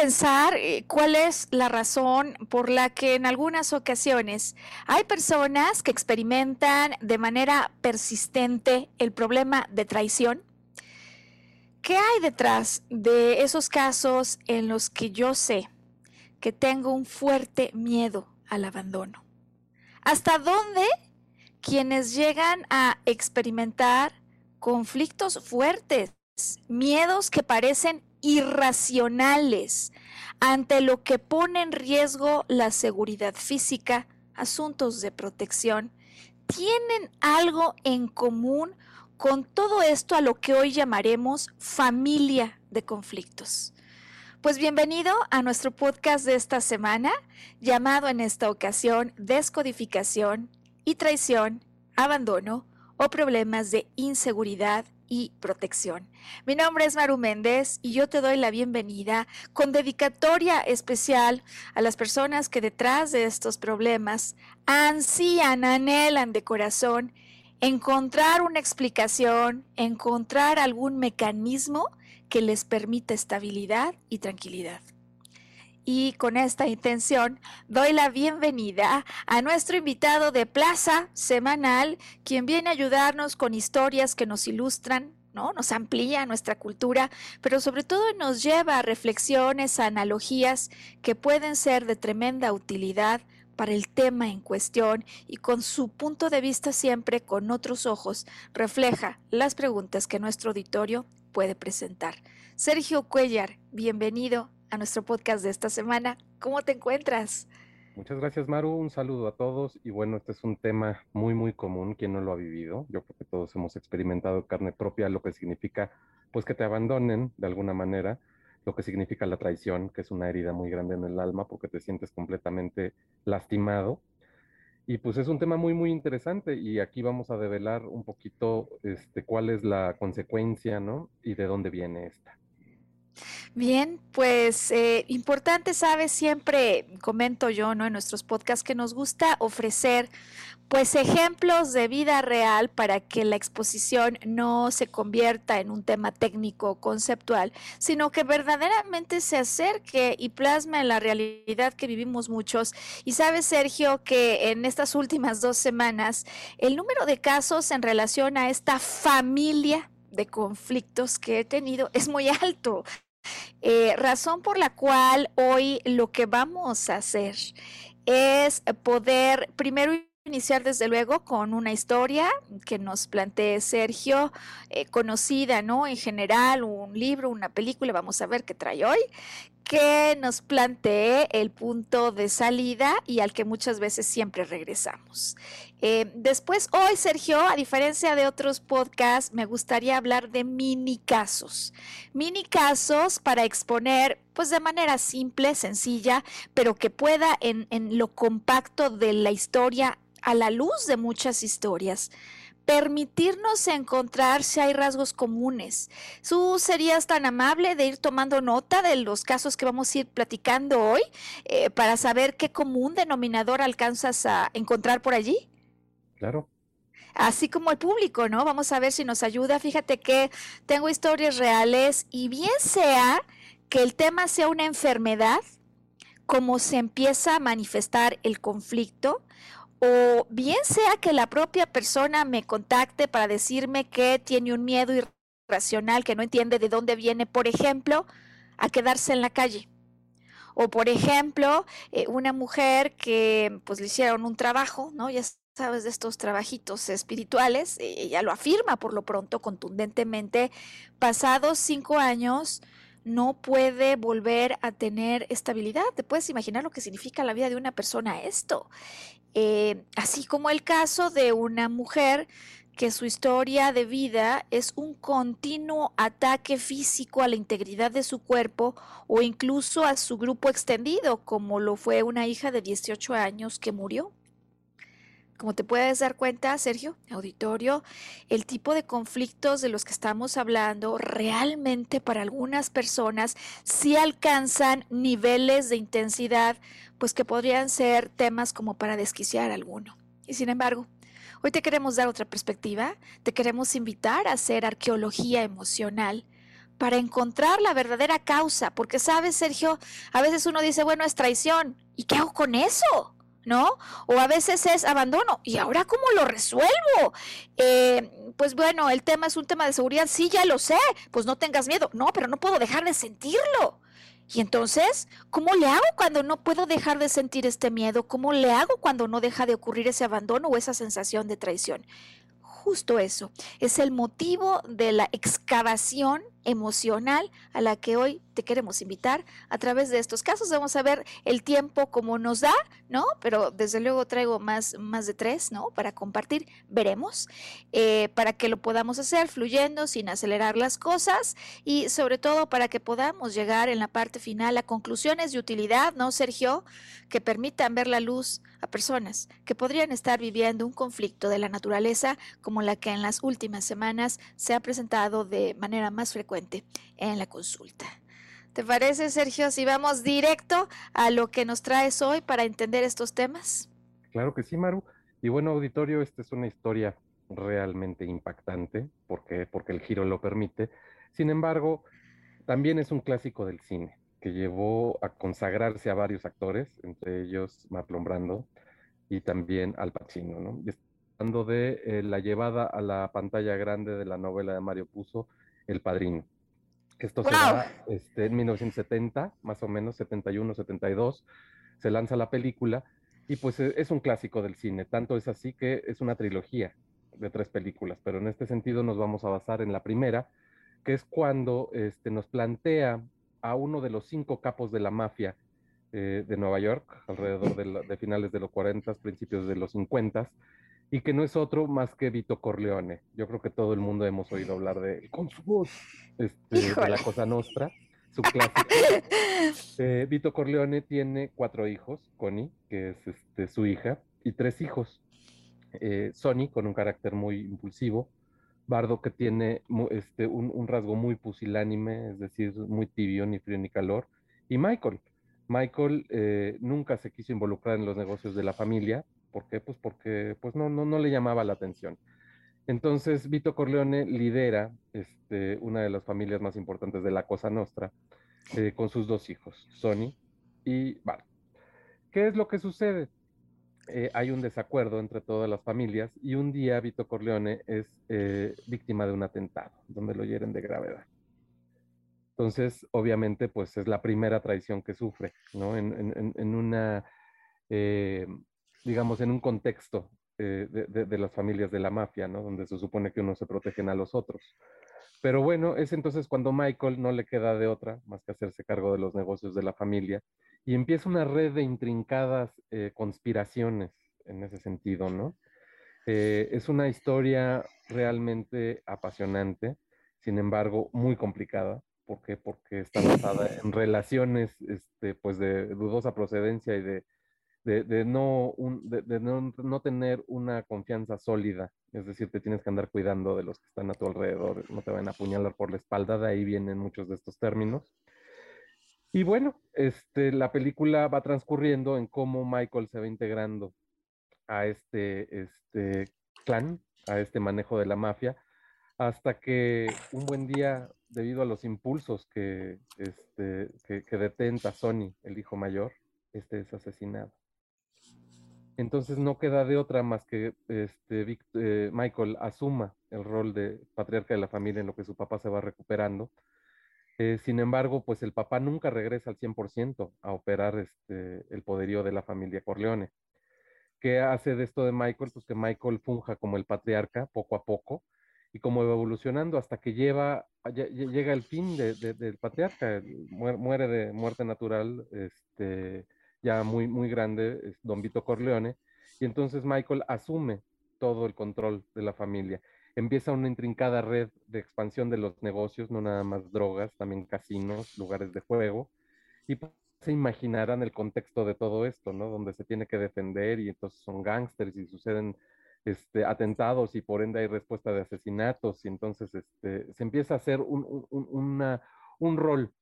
Pensar eh, cuál es la razón por la que en algunas ocasiones hay personas que experimentan de manera persistente el problema de traición? ¿Qué hay detrás de esos casos en los que yo sé que tengo un fuerte miedo al abandono? ¿Hasta dónde quienes llegan a experimentar conflictos fuertes, miedos que parecen irracionales ante lo que pone en riesgo la seguridad física, asuntos de protección, tienen algo en común con todo esto a lo que hoy llamaremos familia de conflictos. Pues bienvenido a nuestro podcast de esta semana, llamado en esta ocasión Descodificación y Traición, Abandono o Problemas de Inseguridad y protección. Mi nombre es Maru Méndez y yo te doy la bienvenida con dedicatoria especial a las personas que detrás de estos problemas ansían, anhelan de corazón encontrar una explicación, encontrar algún mecanismo que les permita estabilidad y tranquilidad. Y con esta intención doy la bienvenida a nuestro invitado de Plaza Semanal, quien viene a ayudarnos con historias que nos ilustran, ¿no? Nos amplía nuestra cultura, pero sobre todo nos lleva a reflexiones, a analogías que pueden ser de tremenda utilidad para el tema en cuestión y con su punto de vista siempre con otros ojos refleja las preguntas que nuestro auditorio puede presentar. Sergio Cuellar, bienvenido a nuestro podcast de esta semana. ¿Cómo te encuentras? Muchas gracias, Maru. Un saludo a todos. Y bueno, este es un tema muy, muy común. ¿Quién no lo ha vivido? Yo creo que todos hemos experimentado carne propia lo que significa, pues, que te abandonen de alguna manera, lo que significa la traición, que es una herida muy grande en el alma porque te sientes completamente lastimado. Y pues es un tema muy, muy interesante y aquí vamos a develar un poquito este, cuál es la consecuencia, ¿no? Y de dónde viene esta. Bien, pues eh, importante, sabes, siempre comento yo, ¿no? En nuestros podcasts que nos gusta ofrecer, pues, ejemplos de vida real para que la exposición no se convierta en un tema técnico, conceptual, sino que verdaderamente se acerque y plasme la realidad que vivimos muchos. Y sabes, Sergio, que en estas últimas dos semanas, el número de casos en relación a esta familia de conflictos que he tenido es muy alto. Eh, razón por la cual hoy lo que vamos a hacer es poder primero iniciar desde luego con una historia que nos plantee Sergio, eh, conocida, ¿no? En general, un libro, una película, vamos a ver qué trae hoy, que nos plantee el punto de salida y al que muchas veces siempre regresamos. Eh, después, hoy, Sergio, a diferencia de otros podcasts, me gustaría hablar de mini casos. Mini casos para exponer, pues de manera simple, sencilla, pero que pueda en, en lo compacto de la historia, a la luz de muchas historias, permitirnos encontrar si hay rasgos comunes. ¿Tú serías tan amable de ir tomando nota de los casos que vamos a ir platicando hoy eh, para saber qué común denominador alcanzas a encontrar por allí? Claro. así como el público, ¿no? Vamos a ver si nos ayuda. Fíjate que tengo historias reales y bien sea que el tema sea una enfermedad, como se empieza a manifestar el conflicto, o bien sea que la propia persona me contacte para decirme que tiene un miedo irracional, que no entiende de dónde viene, por ejemplo, a quedarse en la calle. O por ejemplo, eh, una mujer que pues le hicieron un trabajo, ¿no? Ya sabes, de estos trabajitos espirituales, ella lo afirma por lo pronto contundentemente, pasados cinco años no puede volver a tener estabilidad. ¿Te puedes imaginar lo que significa la vida de una persona esto? Eh, así como el caso de una mujer que su historia de vida es un continuo ataque físico a la integridad de su cuerpo o incluso a su grupo extendido, como lo fue una hija de 18 años que murió. Como te puedes dar cuenta, Sergio, auditorio, el tipo de conflictos de los que estamos hablando realmente para algunas personas sí alcanzan niveles de intensidad, pues que podrían ser temas como para desquiciar a alguno. Y sin embargo, hoy te queremos dar otra perspectiva, te queremos invitar a hacer arqueología emocional para encontrar la verdadera causa, porque sabes, Sergio, a veces uno dice, bueno, es traición, ¿y qué hago con eso? ¿No? O a veces es abandono. ¿Y ahora cómo lo resuelvo? Eh, pues bueno, el tema es un tema de seguridad. Sí, ya lo sé. Pues no tengas miedo. No, pero no puedo dejar de sentirlo. Y entonces, ¿cómo le hago cuando no puedo dejar de sentir este miedo? ¿Cómo le hago cuando no deja de ocurrir ese abandono o esa sensación de traición? Justo eso, es el motivo de la excavación emocional a la que hoy te queremos invitar a través de estos casos. Vamos a ver el tiempo como nos da, ¿no? Pero desde luego traigo más, más de tres, ¿no? Para compartir, veremos, eh, para que lo podamos hacer fluyendo sin acelerar las cosas y sobre todo para que podamos llegar en la parte final a conclusiones de utilidad, ¿no, Sergio? Que permitan ver la luz a personas que podrían estar viviendo un conflicto de la naturaleza como la que en las últimas semanas se ha presentado de manera más frecuente en la consulta. ¿Te parece, Sergio, si vamos directo a lo que nos traes hoy para entender estos temas? Claro que sí, Maru. Y bueno, auditorio, esta es una historia realmente impactante, porque, porque el giro lo permite. Sin embargo, también es un clásico del cine, que llevó a consagrarse a varios actores, entre ellos Marlon Brando y también Al Pacino, ¿no? hablando de eh, la llevada a la pantalla grande de la novela de Mario Puzo, el Padrino. Esto se da este, en 1970, más o menos, 71, 72, se lanza la película y pues e, es un clásico del cine, tanto es así que es una trilogía de tres películas, pero en este sentido nos vamos a basar en la primera, que es cuando este, nos plantea a uno de los cinco capos de la mafia eh, de Nueva York, alrededor de, de, finales de los 40, principios de los 50, y que no es otro más que Vito Corleone. Yo creo que todo el mundo hemos oído hablar de con su voz, este, de la Cosa Nostra, su clásico. Eh, Vito Corleone tiene cuatro hijos, Connie, que es este, su hija, y tres hijos. Eh, Sonny, con un carácter muy impulsivo, Bardo, que tiene este, un, rasgo muy pusilánime, es decir, muy tibio, ni frío ni calor, y Michael. Michael eh, nunca se quiso involucrar en los negocios de la familia, ¿Por qué? Pues porque pues no, no, no le llamaba la atención. Entonces, Vito Corleone lidera este, una de las familias más importantes de la Cosa Nostra eh, con sus dos hijos, Sonny y Bart. ¿Qué es lo que sucede? Eh, hay un desacuerdo entre todas las familias y un día Vito Corleone es eh, víctima de un atentado donde lo hieren de gravedad. Entonces, obviamente, pues es la primera traición que sufre, ¿no? En, en una digamos, en un contexto eh, de, las familias de la mafia, ¿no? Donde se supone que unos se protegen a los otros. Pero bueno, es entonces cuando Michael no le queda de otra más que hacerse cargo de los negocios de la familia y empieza una red de intrincadas eh, conspiraciones en ese sentido, ¿no? Eh, es una historia realmente apasionante, sin embargo, muy complicada. ¿Por qué? Porque está basada en relaciones, este, pues, de dudosa procedencia y de de, no, de, no, tener una confianza sólida, es decir, te tienes que andar cuidando de los que están a tu alrededor, no te van a apuñalar por la espalda, de ahí vienen muchos de estos términos. Y bueno, este, la película va transcurriendo en cómo Michael se va integrando a este, este clan, a este manejo de la mafia, hasta que un buen día, debido a los impulsos que, este, que, detenta Sony, el hijo mayor, este es asesinado. Entonces no queda de otra más que este, eh, Michael asuma el rol de patriarca de la familia en lo que su papá se va recuperando. Eh, sin embargo, pues el papá nunca regresa al 100% a operar este, el poderío de la familia Corleone. ¿Qué hace de esto de Michael? Pues que Michael funja como el patriarca poco a poco y como evolucionando hasta que lleva, llega el fin del patriarca, muere de muerte natural, este, ya muy, muy grande, don Vito Corleone, y entonces Michael asume todo el control de la familia. Empieza una intrincada red de expansión de los negocios, no nada más drogas, también casinos, lugares de juego, y se imaginarán el contexto de todo esto, ¿no? Donde se tiene que defender y entonces son gángsters y suceden este, atentados y por ende hay respuesta de asesinatos y entonces este, se empieza a hacer un, un, rol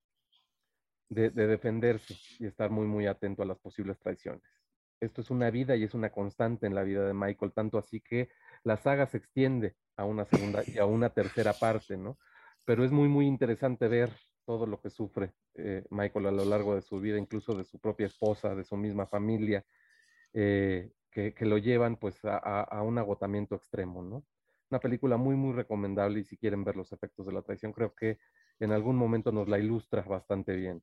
de, defenderse y estar muy, muy atento a las posibles traiciones. Esto es una vida y es una constante en la vida de Michael, tanto así que la saga se extiende a una segunda y a una tercera parte, ¿no? Pero es muy, muy interesante ver todo lo que sufre eh, Michael a lo largo de su vida, incluso de su propia esposa, de su misma familia, eh, que, lo llevan pues a, un agotamiento extremo, ¿no? Una película muy, muy recomendable y si quieren ver los efectos de la traición, creo que en algún momento nos la ilustra bastante bien.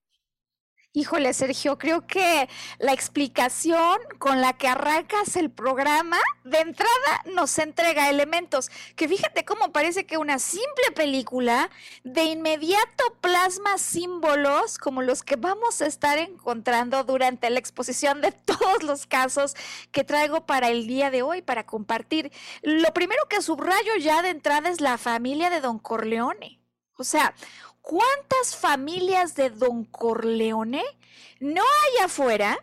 Híjole, Sergio, creo que la explicación con la que arrancas el programa de entrada nos entrega elementos que fíjate cómo parece que una simple película de inmediato plasma símbolos como los que vamos a estar encontrando durante la exposición de todos los casos que traigo para el día de hoy para compartir. Lo primero que subrayo ya de entrada es la familia de Don Corleone. O sea, ¿cuántas familias de Don Corleone no hay afuera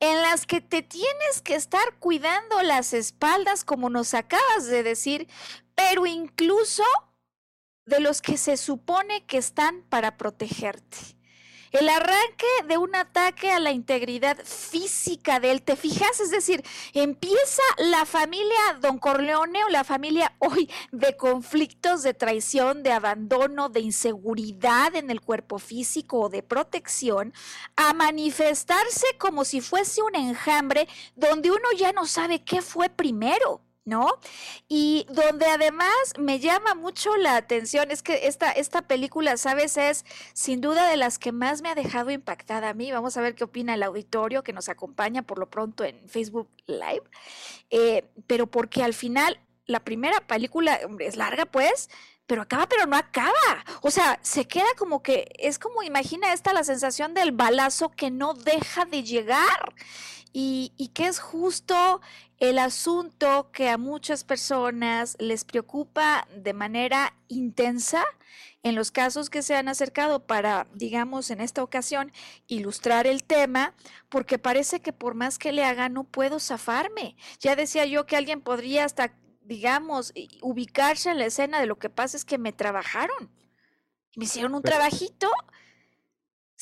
en las que te tienes que estar cuidando las espaldas, como nos acabas de decir, pero incluso de los que se supone que están para protegerte? El arranque de un ataque a la integridad física de él, ¿te fijas? Es decir, empieza la familia Don Corleone o la familia hoy de conflictos, de traición, de abandono, de inseguridad en el cuerpo físico o de protección, a manifestarse como si fuese un enjambre donde uno ya no sabe qué fue primero. ¿No? Y donde además me llama mucho la atención es que esta, esta película, ¿sabes? Es sin duda de las que más me ha dejado impactada a mí. Vamos a ver qué opina el auditorio que nos acompaña por lo pronto en Facebook Live. Eh, pero porque al final la primera película, es larga pues, pero acaba, pero no acaba. O sea, se queda como que, es como, imagina esta la sensación del balazo que no deja de llegar y, y que es justo el asunto que a muchas personas les preocupa de manera intensa en los casos que se han acercado para, digamos, en esta ocasión, ilustrar el tema, porque parece que por más que le haga no puedo zafarme. Ya decía yo que alguien podría hasta, digamos, ubicarse en la escena de lo que pasa es que me trabajaron. Me hicieron un trabajito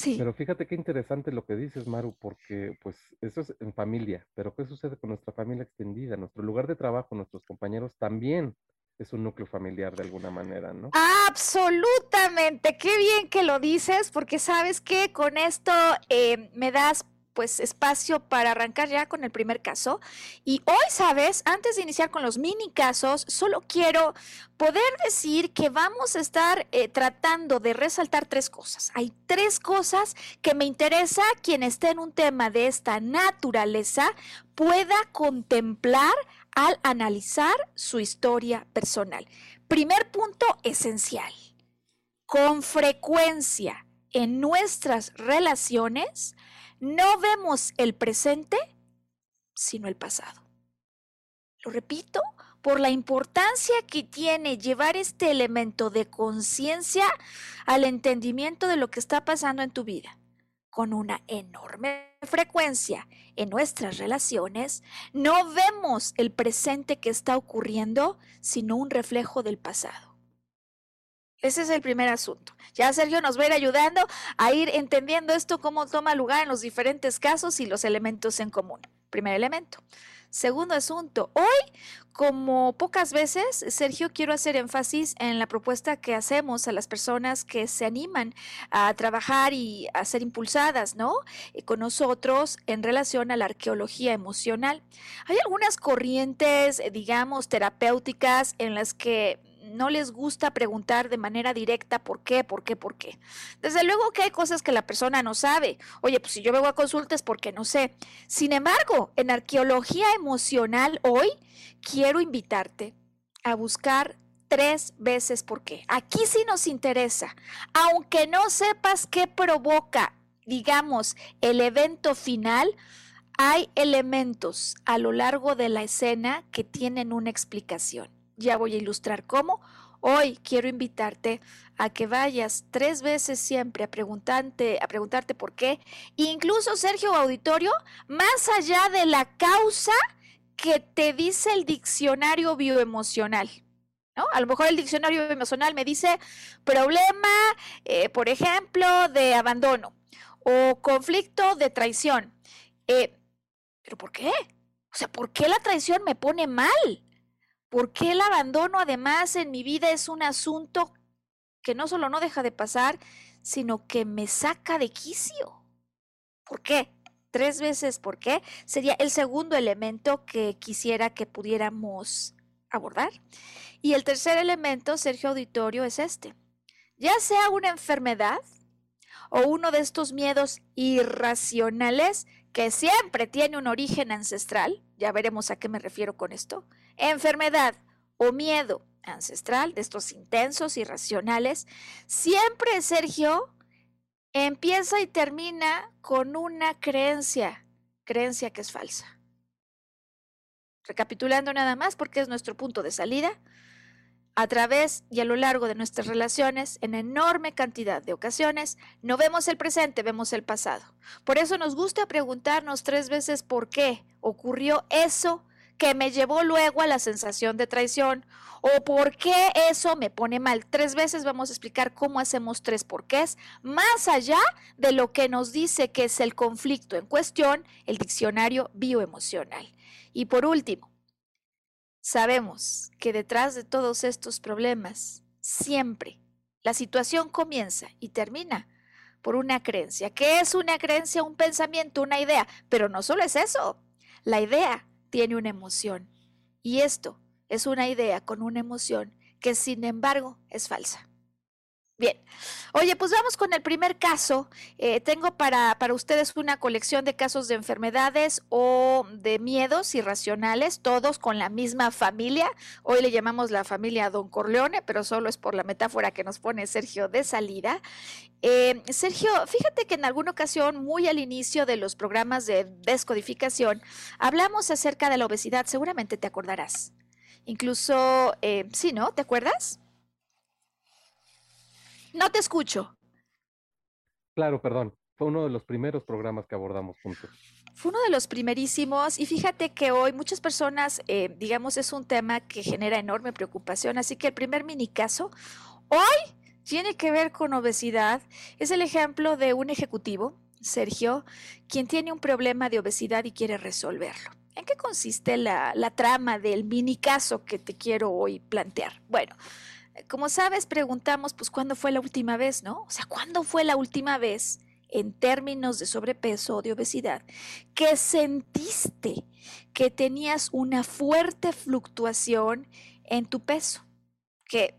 pero fíjate qué interesante lo que dices, Maru, porque pues eso es en familia, pero ¿qué sucede con nuestra familia extendida? Nuestro lugar de trabajo, nuestros compañeros también es un núcleo familiar de alguna manera, ¿no? Absolutamente, qué bien que lo dices, porque sabes que con esto eh, me das pues espacio para arrancar ya con el primer caso. Y hoy, sabes, antes de iniciar con los mini casos, solo quiero poder decir que vamos a estar eh, tratando de resaltar tres cosas. Hay tres cosas que me interesa quien esté en un tema de esta naturaleza pueda contemplar al analizar su historia personal. Primer punto esencial. Con frecuencia en nuestras relaciones, no vemos el presente, sino el pasado. Lo repito, por la importancia que tiene llevar este elemento de conciencia al entendimiento de lo que está pasando en tu vida. Con una enorme frecuencia en nuestras relaciones, no vemos el presente que está ocurriendo, sino un reflejo del pasado. Ese es el primer asunto. Ya Sergio nos va a ir ayudando a ir entendiendo esto, cómo toma lugar en los diferentes casos y los elementos en común. Primer elemento. Segundo asunto, hoy, como pocas veces, Sergio, quiero hacer énfasis en la propuesta que hacemos a las personas que se animan a trabajar y a ser impulsadas, ¿no? Eh, con nosotros en relación a la arqueología emocional. Hay algunas corrientes, eh, digamos, terapéuticas en las que no les gusta preguntar de manera directa por qué, por qué, por qué. Desde luego que hay cosas que la persona no sabe. Oye, pues si yo vengo a consulta es porque no sé. Sin embargo, en arqueología emocional hoy quiero invitarte a buscar tres veces por qué. Aquí sí nos interesa. Aunque no sepas qué provoca, digamos, el evento final, hay elementos a lo largo de la escena que tienen una explicación ya voy a ilustrar cómo. Hoy quiero invitarte a que vayas tres veces siempre a preguntarte, a preguntarte por qué. Incluso, Sergio Auditorio, más allá de la causa que te dice el diccionario bioemocional. ¿No? A lo mejor el diccionario bioemocional me dice problema, eh, por ejemplo, de abandono o conflicto de traición. Eh, ¿Pero por qué? O sea, ¿por qué la traición me pone mal? ¿Por qué el abandono además en mi vida es un asunto que no solo no deja de pasar, sino que me saca de quicio? ¿Por qué? Tres veces por qué sería el segundo elemento que quisiera que pudiéramos abordar. Y el tercer elemento, Sergio Auditorio, es este. Ya sea una enfermedad o uno de estos miedos irracionales que siempre tiene un origen ancestral, ya veremos a qué me refiero con esto, enfermedad o miedo ancestral, de estos intensos, irracionales, siempre, Sergio, empieza y termina con una creencia, creencia que es falsa. Recapitulando nada más, porque es nuestro punto de salida, a través y a lo largo de nuestras relaciones, en enorme cantidad de ocasiones, no vemos el presente, vemos el pasado. Por eso nos gusta preguntarnos tres veces por qué ocurrió eso que me llevó luego a la sensación de traición o por qué eso me pone mal. Tres veces vamos a explicar cómo hacemos tres porqués, más allá de lo que nos dice que es el conflicto en cuestión, el diccionario bioemocional. Y por último, sabemos que detrás de todos estos problemas, siempre la situación comienza y termina por una creencia. ¿Qué es una creencia? Un pensamiento, una idea. Pero no solo es eso. La idea tiene una emoción. Y esto es una idea con una emoción que sin embargo es falsa. Bien, oye, pues vamos con el primer caso. Eh, tengo para, para ustedes una colección de casos de enfermedades o de miedos irracionales, todos con la misma familia. Hoy le llamamos la familia Don Corleone, pero solo es por la metáfora que nos pone Sergio de salida. Eh, Sergio, fíjate que en alguna ocasión, muy al inicio de los programas de descodificación, hablamos acerca de la obesidad, seguramente te acordarás. Incluso, eh, sí, ¿no? ¿Te acuerdas? No te escucho. Claro, perdón. Fue uno de los primeros programas que abordamos juntos. Fue uno de los primerísimos y fíjate que hoy muchas personas, eh, digamos, es un tema que genera enorme preocupación, así que el primer mini caso hoy tiene que ver con obesidad. Es el ejemplo de un ejecutivo, Sergio, quien tiene un problema de obesidad y quiere resolverlo. ¿En qué consiste la, la trama del mini caso que te quiero hoy plantear? Bueno, como sabes, preguntamos, pues, ¿cuándo fue la última vez, no? O sea, ¿cuándo fue la última vez, en términos de sobrepeso o de obesidad, que sentiste que tenías una fuerte fluctuación en tu peso? Que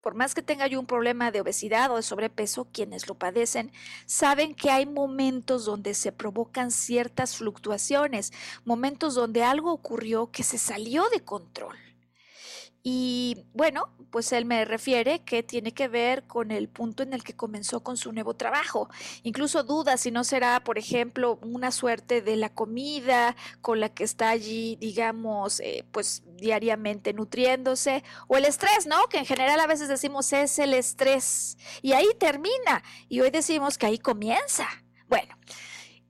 por más que tenga yo un problema de obesidad o de sobrepeso, quienes lo padecen saben que hay momentos donde se provocan ciertas fluctuaciones, momentos donde algo ocurrió que se salió de control. Y bueno, pues él me refiere que tiene que ver con el punto en el que comenzó con su nuevo trabajo. Incluso duda si no será, por ejemplo, una suerte de la comida con la que está allí, digamos, eh, pues diariamente nutriéndose, o el estrés, ¿no? Que en general a veces decimos es el estrés. Y ahí termina. Y hoy decimos que ahí comienza. Bueno.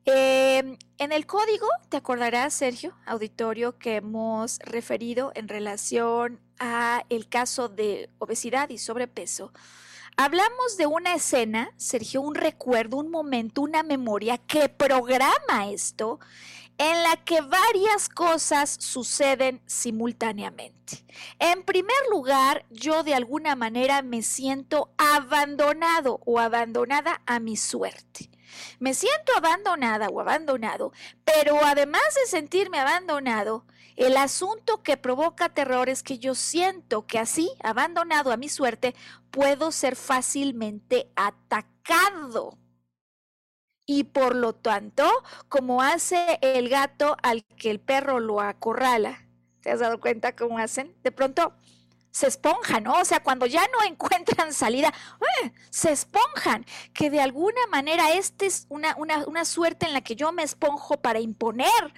Em, en el código, te acordarás, Sergio, auditorio, que hemos referido en relación a el caso de obesidad y sobrepeso, hablamos de una escena, Sergio, un recuerdo, un momento, una memoria que programa esto en la que varias cosas suceden simultáneamente. En primer lugar, yo de alguna manera me siento abandonado o abandonada a mi suerte. Me siento abandonada o abandonado, pero además de sentirme abandonado, el asunto que provoca terror es que yo siento que así, abandonado a mi suerte, puedo ser fácilmente atacado. Y por lo tanto, como hace el gato al que el perro lo acorrala, ¿te has dado cuenta cómo hacen? De pronto se esponjan, ¿no? O sea, cuando ya no encuentran salida, ¡eh! se esponjan, que de alguna manera esta es una, una, suerte en la que yo me esponjo para imponer.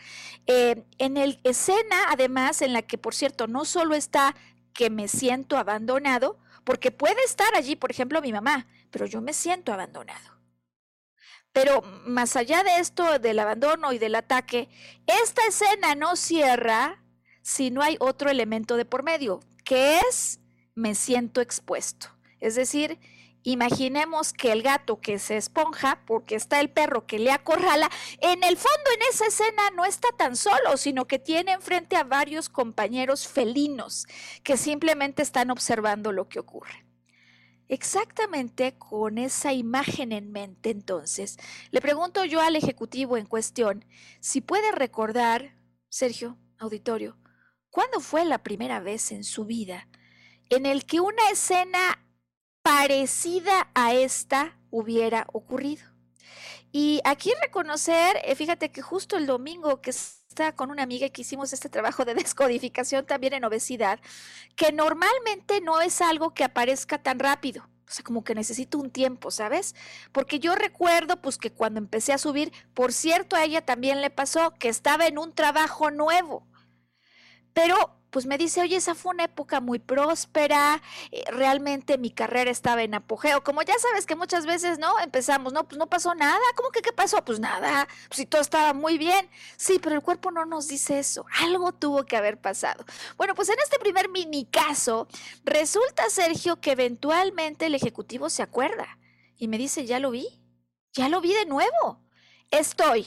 Eh, en el escena, además, en la que, por cierto, no solo está que me siento abandonado, porque puede estar allí, por ejemplo, mi mamá, pero yo me siento abandonado. Pero más allá de esto, del abandono y del ataque, esta escena no cierra si no hay otro elemento de por medio, que es me siento expuesto. Es decir, imaginemos que el gato que se esponja porque está el perro que le acorrala, en el fondo en esa escena no está tan solo, sino que tiene enfrente a varios compañeros felinos que simplemente están observando lo que ocurre. Exactamente con esa imagen en mente, entonces, le pregunto yo al ejecutivo en cuestión si puede recordar, Sergio, auditorio, ¿cuándo fue la primera vez en su vida en el que una escena parecida a esta hubiera ocurrido? Y aquí reconocer, eh, fíjate que justo el domingo que está con una amiga que hicimos este trabajo de descodificación también en obesidad, que normalmente no es algo que aparezca tan rápido. O sea, como que necesito un tiempo, ¿sabes? Porque yo recuerdo, pues, que cuando empecé a subir, por cierto, a ella también le pasó que estaba en un trabajo nuevo. Pero pues me dice, oye, esa fue una época muy próspera, eh, realmente mi carrera estaba en apogeo, como ya sabes que muchas veces, ¿no? Empezamos, no, pues no pasó nada, ¿cómo que qué pasó? Pues nada, pues si todo estaba muy bien, sí, pero el cuerpo no nos dice eso, algo tuvo que haber pasado. Bueno, pues en este primer mini caso, resulta, Sergio, que eventualmente el ejecutivo se acuerda y me dice, ya lo vi, ya lo vi de nuevo, estoy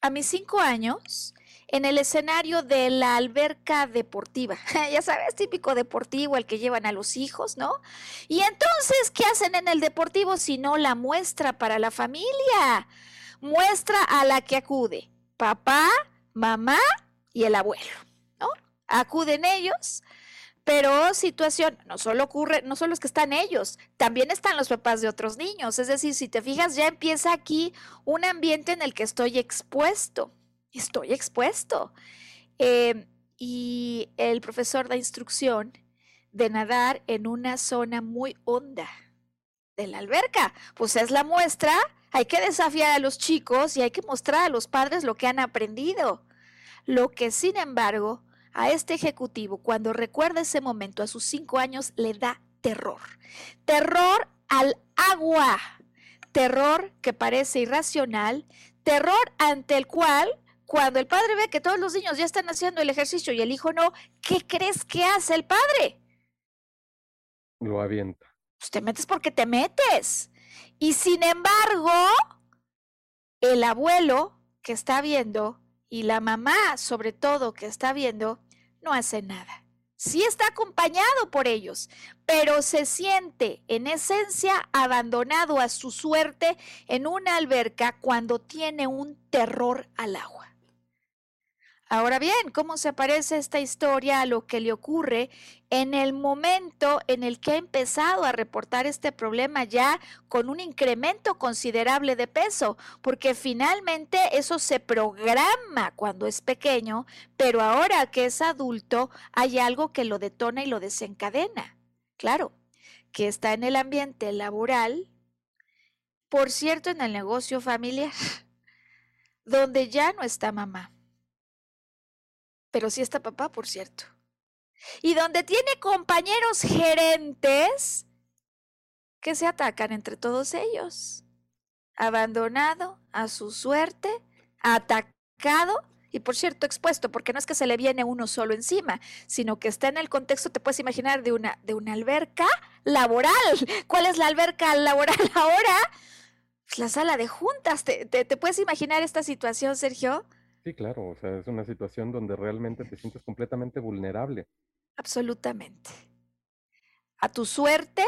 a mis cinco años en el escenario de la alberca deportiva. ya sabes, típico deportivo, el que llevan a los hijos, ¿no? Y entonces, ¿qué hacen en el deportivo si no la muestra para la familia? Muestra a la que acude, papá, mamá y el abuelo, ¿no? Acuden ellos. Pero situación, no solo ocurre, no solo es que están ellos, también están los papás de otros niños. Es decir, si te fijas, ya empieza aquí un ambiente en el que estoy expuesto estoy expuesto. Em, y el profesor da instrucción de nadar en una zona muy honda de la alberca. Pues es la muestra, hay que desafiar a los chicos y hay que mostrar a los padres lo que han aprendido. Lo que, sin embargo, a este ejecutivo, cuando recuerda ese momento a sus cinco años, le da terror. Terror al agua. Terror que parece irracional. Terror ante el cual cuando el padre ve que todos los niños ya están haciendo el ejercicio y el hijo no, ¿qué crees que hace el padre? Lo avienta. Pues te metes porque te metes. Y sin embargo, el abuelo que está viendo y la mamá sobre todo que está viendo, no hace nada. Sí está acompañado por ellos, pero se siente en esencia abandonado a su suerte en una alberca cuando tiene un terror al agua. Ahora bien, ¿cómo se parece esta historia a lo que le ocurre en el momento en el que ha empezado a reportar este problema ya con un incremento considerable de peso? Porque finalmente eso se programa cuando es pequeño, pero ahora que es adulto hay algo que lo detona y lo desencadena. Claro, que está en el ambiente laboral, por cierto, en el negocio familiar, donde ya no está mamá pero sí está papá, por cierto. Y donde tiene compañeros gerentes que se atacan entre todos ellos. Abandonado a su suerte, atacado y por cierto expuesto, porque no es que se le viene uno solo encima, sino que está en el contexto, te puedes imaginar, de una, de una alberca laboral. ¿Cuál es la alberca laboral ahora? Pues la sala de juntas. ¿Te, te puedes imaginar esta situación, Sergio? Sí, claro, o sea, es una situación donde realmente te sientes completamente vulnerable. Absolutamente. A tu suerte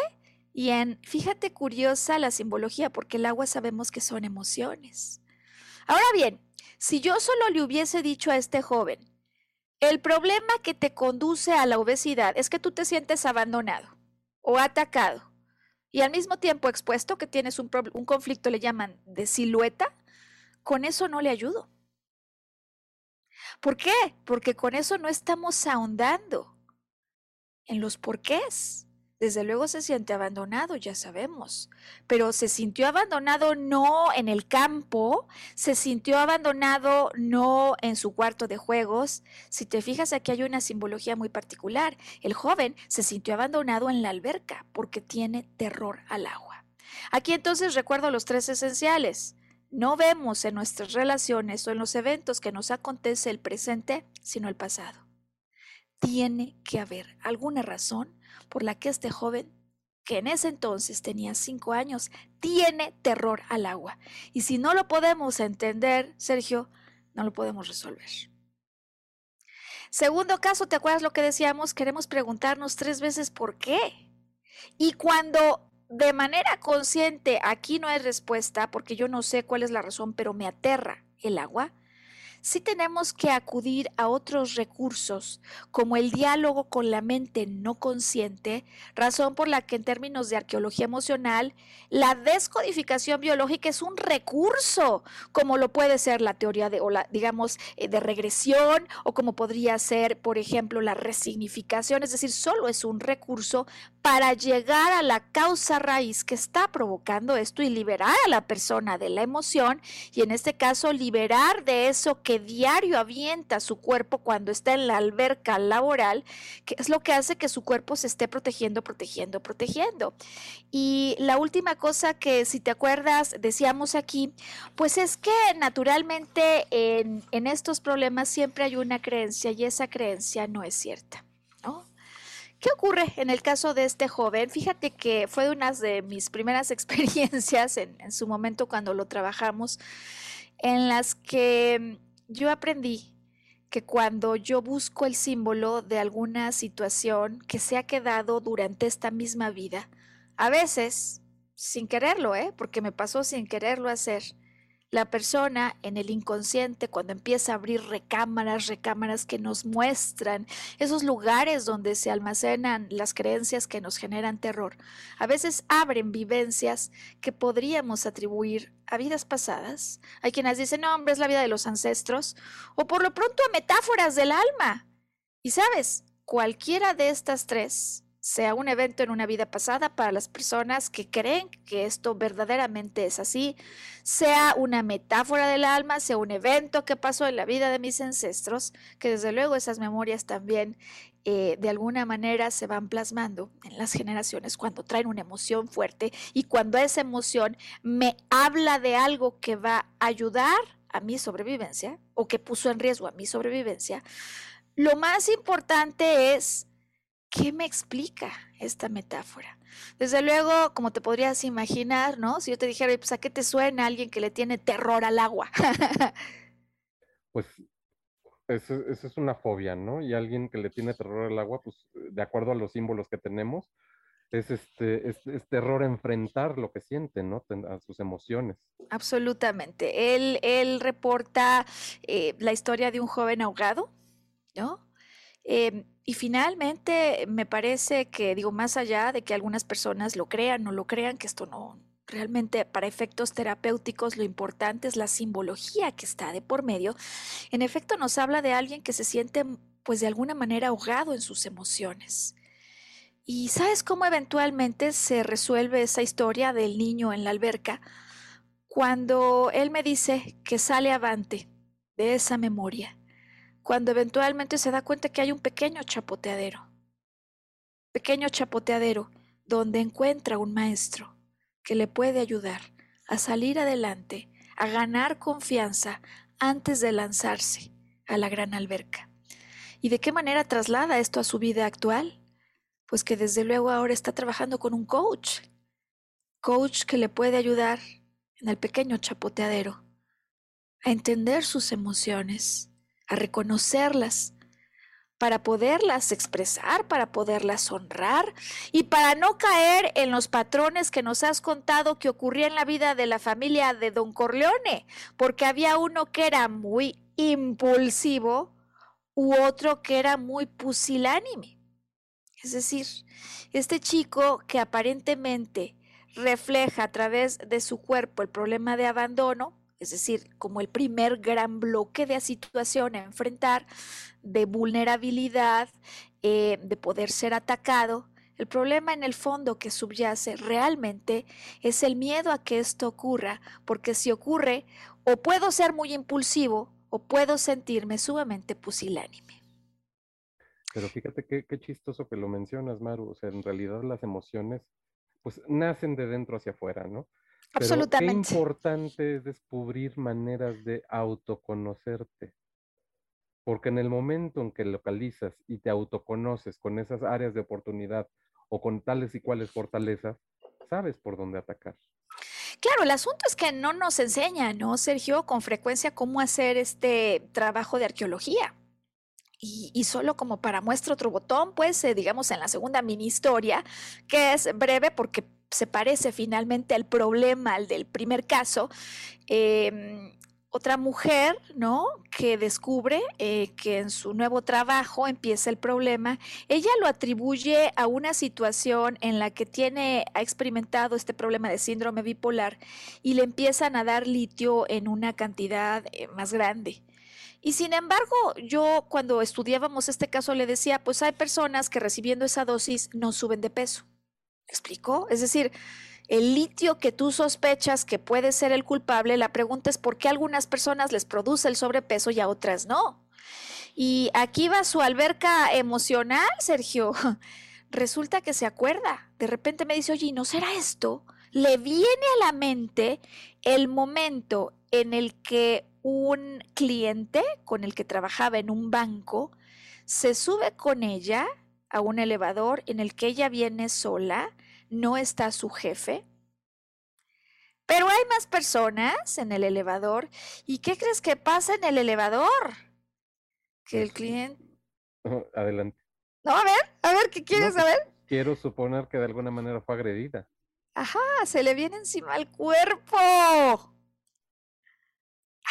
y en, fíjate curiosa la simbología, porque el agua sabemos que son emociones. Ahora bien, si yo solo le hubiese dicho a este joven, el problema que te conduce a la obesidad es que tú te sientes abandonado o atacado y al mismo tiempo expuesto que tienes un, un conflicto, le llaman de silueta, con eso no le ayudo. ¿Por qué? Porque con eso no estamos ahondando en los porqués. Desde luego se siente abandonado, ya sabemos, pero se sintió abandonado no en el campo, se sintió abandonado no en su cuarto de juegos. Si te fijas, aquí hay una simbología muy particular. El joven se sintió abandonado en la alberca porque tiene terror al agua. Aquí entonces recuerdo los tres esenciales. No vemos en nuestras relaciones o en los eventos que nos acontece el presente, sino el pasado. Tiene que haber alguna razón por la que este joven, que en ese entonces tenía cinco años, tiene terror al agua. Y si no lo podemos entender, Sergio, no lo podemos resolver. Segundo caso, ¿te acuerdas lo que decíamos? Queremos preguntarnos tres veces por qué. Y cuando de manera consciente aquí no hay respuesta, porque yo no sé cuál es la razón, pero me aterra el agua, sí tenemos que acudir a otros recursos, como el diálogo con la mente no consciente, razón por la que en términos de arqueología emocional, la descodificación biológica es un recurso, como lo puede ser la teoría de, o la, digamos, eh, de regresión, o como podría ser, por ejemplo, la resignificación, es decir, solo es un recurso para llegar a la causa raíz que está provocando esto y liberar a la persona de la emoción, y en este caso, liberar de eso que diario avienta su cuerpo cuando está en la alberca laboral, que es lo que hace que su cuerpo se esté protegiendo, protegiendo, protegiendo. Y la última cosa que, si te acuerdas, decíamos aquí, pues es que naturalmente en, en estos problemas siempre hay una creencia y esa creencia no es cierta. ¿Qué ocurre en el caso de este joven? Fíjate que fue una de mis primeras experiencias en, en, su momento cuando lo trabajamos, en las que yo aprendí que cuando yo busco el símbolo de alguna situación que se ha quedado durante esta misma vida, a veces, sin quererlo, ¿eh? porque me pasó sin quererlo hacer, la persona en el inconsciente cuando empieza a abrir recámaras, recámaras que nos muestran esos lugares donde se almacenan las creencias que nos generan terror. A veces abren vivencias que podríamos atribuir a vidas pasadas. Hay quienes dicen, no, hombre, es la vida de los ancestros, o por lo pronto a metáforas del alma. Y sabes, cualquiera de estas tres sea un evento en una vida pasada para las personas que creen que esto verdaderamente es así, sea una metáfora del alma, sea un evento que pasó en la vida de mis ancestros, que desde luego esas memorias también eh, de alguna manera se van plasmando en las generaciones cuando traen una emoción fuerte y cuando esa emoción me habla de algo que va a ayudar a mi sobrevivencia o que puso en riesgo a mi sobrevivencia, lo más importante es ¿qué me explica esta metáfora? Desde luego, como te podrías imaginar, ¿no? Si yo te dijera, pues, ¿a qué te suena alguien que le tiene terror al agua? pues esa es una fobia, ¿no? Y alguien que le tiene terror al agua, pues de acuerdo a los símbolos que tenemos, es este es, terror enfrentar lo que siente, ¿no? A sus emociones. Absolutamente. Él, él reporta eh, la historia de un joven ahogado, ¿no? Eh, y finalmente, me parece que, digo, más allá de que algunas personas lo crean, no lo crean, que esto no, realmente para efectos terapéuticos lo importante es la simbología que está de por medio, en efecto nos habla de alguien que se siente pues de alguna manera ahogado en sus emociones. ¿Y sabes cómo eventualmente se resuelve esa historia del niño en la alberca? Cuando él me dice que sale avante de esa memoria cuando eventualmente se da cuenta que hay un pequeño chapoteadero, pequeño chapoteadero donde encuentra un maestro que le puede ayudar a salir adelante, a ganar confianza antes de lanzarse a la gran alberca. ¿Y de qué manera traslada esto a su vida actual? Pues que desde luego ahora está trabajando con un coach, coach que le puede ayudar en el pequeño chapoteadero a entender sus emociones, a reconocerlas, para poderlas expresar, para poderlas honrar y para no caer en los patrones que nos has contado que ocurría en la vida de la familia de Don Corleone, porque había uno que era muy impulsivo u otro que era muy pusilánime. Es decir, este chico que aparentemente refleja a través de su cuerpo el problema de abandono, es decir, como el primer gran bloque de situación a enfrentar, de vulnerabilidad, eh, de poder ser atacado. El problema en el fondo que subyace realmente es el miedo a que esto ocurra, porque si ocurre, o puedo ser muy impulsivo o puedo sentirme sumamente pusilánime. Pero fíjate qué, qué chistoso que lo mencionas, Maru. O sea, en realidad las emociones pues nacen de dentro hacia afuera, ¿no? Absolutamente. qué importante es descubrir maneras de autoconocerte. Porque en el momento en que localizas y te autoconoces con esas áreas de oportunidad o con tales y cuales fortalezas, sabes por dónde atacar. Claro, el asunto es que no nos enseña, ¿no, Sergio, con frecuencia cómo hacer este trabajo de arqueología. Y, solo como para muestra otro botón, pues eh, digamos en la segunda mini historia, que es breve porque se parece finalmente al problema, al del primer caso, em, otra mujer, ¿no? Que descubre eh, que en su nuevo trabajo empieza el problema. Ella lo atribuye a una situación en la que tiene, ha experimentado este problema de síndrome bipolar y le empiezan a dar litio en una cantidad eh, más grande. Y sin embargo, yo cuando estudiábamos este caso le decía, pues hay personas que recibiendo esa dosis no suben de peso. ¿Me explicó? Es decir, el litio que tú sospechas que puede ser el culpable, la pregunta es por qué a algunas personas les produce el sobrepeso y a otras no. Y aquí va su alberca emocional, Sergio. Resulta que se acuerda. De repente me dice, oye, ¿no será esto? Le viene a la mente el momento en el que un cliente con el que trabajaba en un banco se sube con ella a un elevador en el que ella viene sola, no está su jefe. Pero hay más personas en el elevador. ¿Y qué crees que pasa en el elevador? Que el cliente... Adelante. No, a ver, a ver, ¿qué quieres pues, saber? Quiero suponer que de alguna manera fue agredida. Ajá, se le viene encima el cuerpo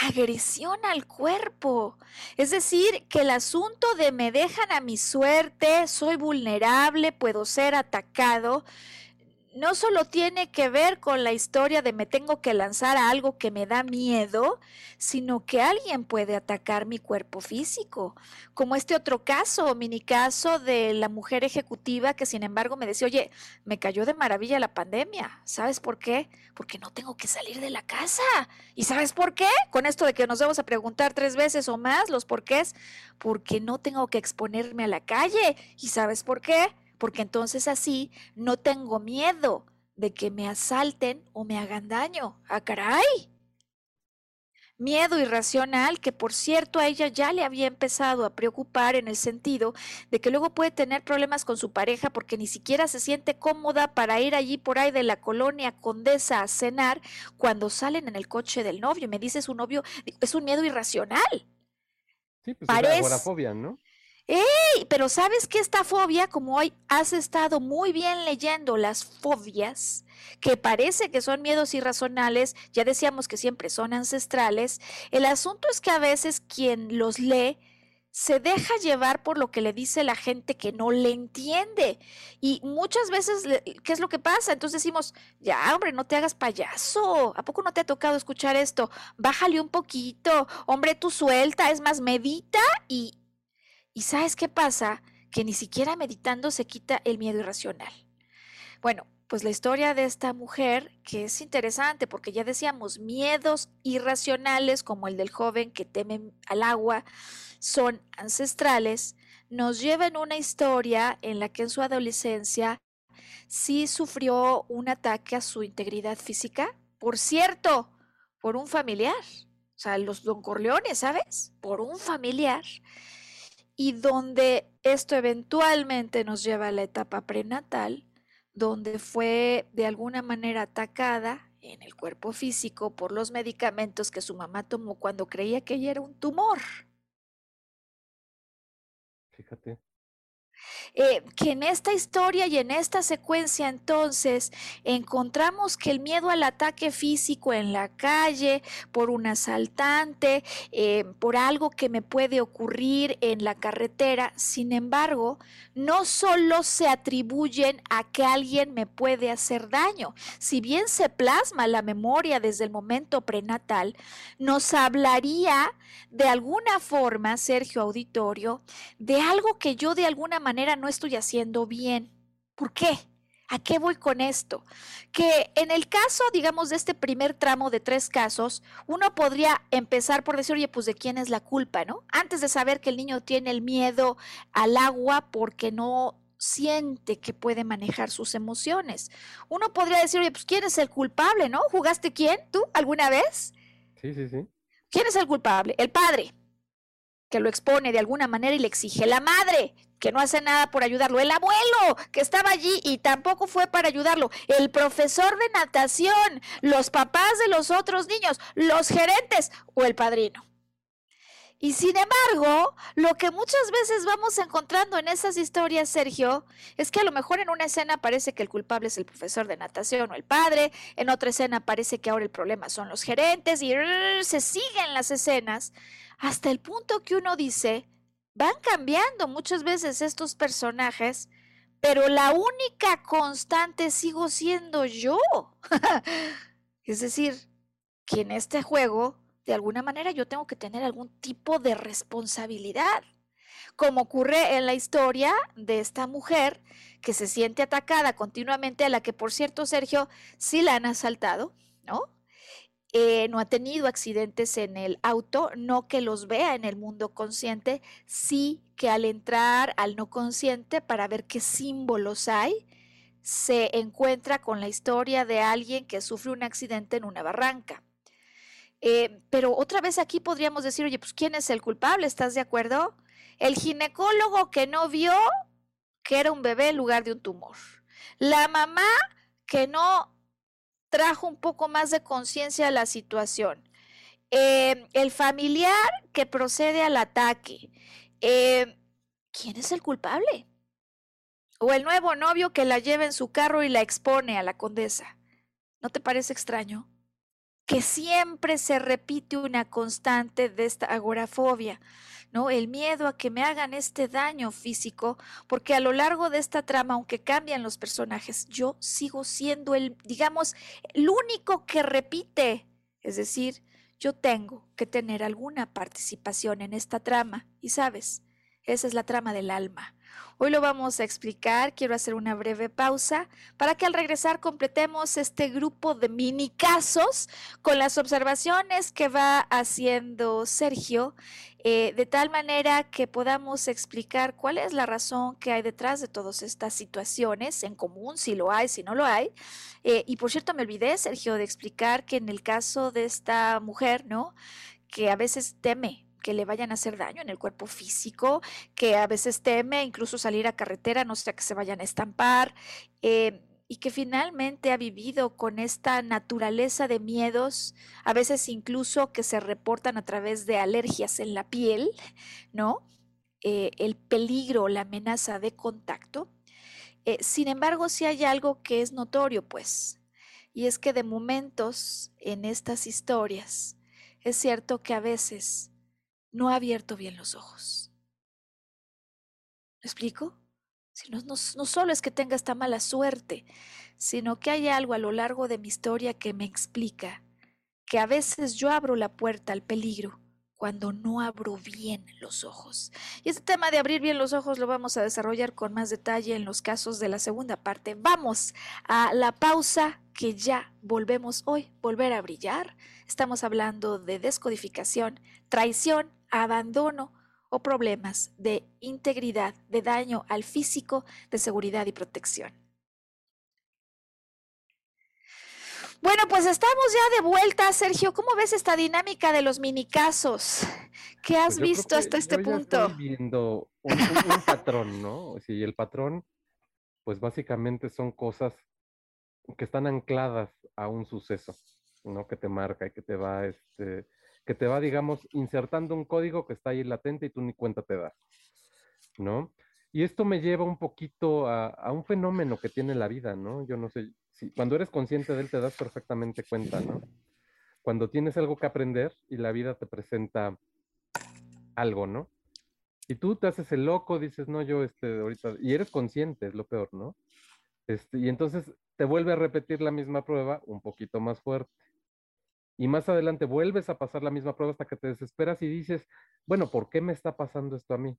agresión al cuerpo. Es decir, que el asunto de me dejan a mi suerte, soy vulnerable, puedo ser atacado, no solo tiene que ver con la historia de me tengo que lanzar a algo que me da miedo, sino que alguien puede atacar mi cuerpo físico, como este otro caso, mini caso de la mujer ejecutiva que sin embargo me decía, oye, me cayó de maravilla la pandemia, ¿sabes por qué? Porque no tengo que salir de la casa. ¿Y sabes por qué? Con esto de que nos vamos a preguntar tres veces o más los porqués, porque no tengo que exponerme a la calle. ¿Y sabes por qué? Porque entonces así no tengo miedo de que me asalten o me hagan daño. ¡Ah, caray! Miedo irracional que, por cierto, a ella ya le había empezado a preocupar en el sentido de que luego puede tener problemas con su pareja porque ni siquiera se siente cómoda para ir allí por ahí de la colonia Condesa a cenar cuando salen en el coche del novio. Me dice su novio, es un miedo irracional. Sí, pues es agorafobia, ¿no? ¡Ey! Pero ¿sabes que esta fobia, como hoy has estado muy bien leyendo las fobias, que parece que son miedos irracionales, ya decíamos que siempre son ancestrales, el asunto es que a veces quien los lee se deja llevar por lo que le dice la gente que no le entiende. Y muchas veces, ¿qué es lo que pasa? Entonces decimos, ya, hombre, no te hagas payaso. ¿A poco no te ha tocado escuchar esto? Bájale un poquito. Hombre, tú suelta, es más, medita y, ¿Y sabes qué pasa? Que ni siquiera meditando se quita el miedo irracional. Bueno, pues la historia de esta mujer, que es interesante porque ya decíamos, miedos irracionales como el del joven que teme al agua, son ancestrales, nos lleva en una historia en la que en su adolescencia sí sufrió un ataque a su integridad física, por cierto, por un familiar, o sea, los don Corleones, ¿sabes? Por un familiar y donde esto eventualmente nos lleva a la etapa prenatal, donde fue de alguna manera atacada en el cuerpo físico por los medicamentos que su mamá tomó cuando creía que ella era un tumor. Fíjate. Eh, que en esta historia y en esta secuencia entonces encontramos que el miedo al ataque físico en la calle, por un asaltante, eh, por algo que me puede ocurrir en la carretera, sin embargo, no solo se atribuyen a que alguien me puede hacer daño, si bien se plasma la memoria desde el momento prenatal, nos hablaría de alguna forma, Sergio Auditorio, de algo que yo de alguna manera no estoy haciendo bien. ¿Por qué? ¿A qué voy con esto? Que en el caso, digamos, de este primer tramo de tres casos, uno podría empezar por decir, oye, pues de quién es la culpa, ¿no? Antes de saber que el niño tiene el miedo al agua porque no siente que puede manejar sus emociones. Uno podría decir, oye, pues quién es el culpable, ¿no? ¿Jugaste quién? ¿Tú alguna vez? Sí, sí, sí. ¿Quién es el culpable? El padre, que lo expone de alguna manera y le exige. La madre, que no hace nada por ayudarlo. El abuelo, que estaba allí y tampoco fue para ayudarlo. El profesor de natación, los papás de los otros niños, los gerentes o el padrino. Y sin embargo, lo que muchas veces vamos encontrando en esas historias, Sergio, es que a lo mejor en una escena parece que el culpable es el profesor de natación o el padre, en otra escena parece que ahora el problema son los gerentes y se siguen las escenas hasta el punto que uno dice, van cambiando muchas veces estos personajes, pero la única constante sigo siendo yo. es decir, que en este juego de alguna manera yo tengo que tener algún tipo de responsabilidad, como ocurre en la historia de esta mujer que se siente atacada continuamente, a la que por cierto, Sergio, sí la han asaltado, ¿no? Eh, no ha tenido accidentes en el auto, no que los vea en el mundo consciente, sí que al entrar al no consciente para ver qué símbolos hay, se encuentra con la historia de alguien que sufre un accidente en una barranca. Eh, pero otra vez aquí podríamos decir, oye, pues ¿quién es el culpable? ¿Estás de acuerdo? El ginecólogo que no vio que era un bebé en lugar de un tumor. La mamá que no trajo un poco más de conciencia a la situación. Eh, el familiar que procede al ataque. Eh, ¿Quién es el culpable? O el nuevo novio que la lleva en su carro y la expone a la condesa. ¿No te parece extraño? que siempre se repite una constante de esta agorafobia, ¿no? El miedo a que me hagan este daño físico, porque a lo largo de esta trama, aunque cambian los personajes, yo sigo siendo el, digamos, el único que repite. Es decir, yo tengo que tener alguna participación en esta trama. Y sabes, esa es la trama del alma. Hoy lo vamos a explicar, quiero hacer una breve pausa para que al regresar completemos este grupo de mini casos con las observaciones que va haciendo Sergio, eh, de tal manera que podamos explicar cuál es la razón que hay detrás de todas estas situaciones en común, si lo hay, si no lo hay. Eh, y por cierto, me olvidé, Sergio, de explicar que en el caso de esta mujer, ¿no? Que a veces teme que le vayan a hacer daño en el cuerpo físico, que a veces teme incluso salir a carretera, no sea que se vayan a estampar, eh, y que finalmente ha vivido con esta naturaleza de miedos, a veces incluso que se reportan a través de alergias en la piel, ¿no? Eh, el peligro, la amenaza de contacto. Eh, sin embargo, sí hay algo que es notorio, pues, y es que de momentos en estas historias, es cierto que a veces no ha abierto bien los ojos. ¿Me explico? Si no, no, solo es que tenga esta mala suerte, sino que hay algo a lo largo de mi historia que me explica que a veces yo abro la puerta al peligro cuando no abro bien los ojos. Y este tema de abrir bien los ojos lo vamos a desarrollar con más detalle en los casos de la segunda parte. Vamos a la pausa que ya volvemos hoy, volver a brillar. Estamos hablando de descodificación, traición, abandono o problemas de integridad, de daño al físico, de seguridad y protección. Bueno, pues estamos ya de vuelta, Sergio. ¿Cómo ves esta dinámica de los minicasos? ¿Qué has Pues visto hasta este yo ya punto? Estoy viendo un, un- un patrón, ¿no? Sí, el patrón, pues básicamente son cosas que están ancladas a un suceso, ¿no? Que te marca y que te va, este, que te va, digamos, insertando un código que está ahí latente y tú ni cuenta te das, ¿no? Y esto me lleva un poquito a, un fenómeno que tiene la vida, ¿no? Yo no sé, si cuando eres consciente de él te das perfectamente cuenta, ¿no? Cuando tienes algo que aprender y la vida te presenta algo, ¿no? Y tú te haces el loco, dices, no, yo, este, ahorita, y eres consciente, es lo peor, ¿no? Este, y entonces te vuelve a repetir la misma prueba un poquito más fuerte. Y más adelante vuelves a pasar la misma prueba hasta que te desesperas y dices, bueno, ¿por qué me está pasando esto a mí?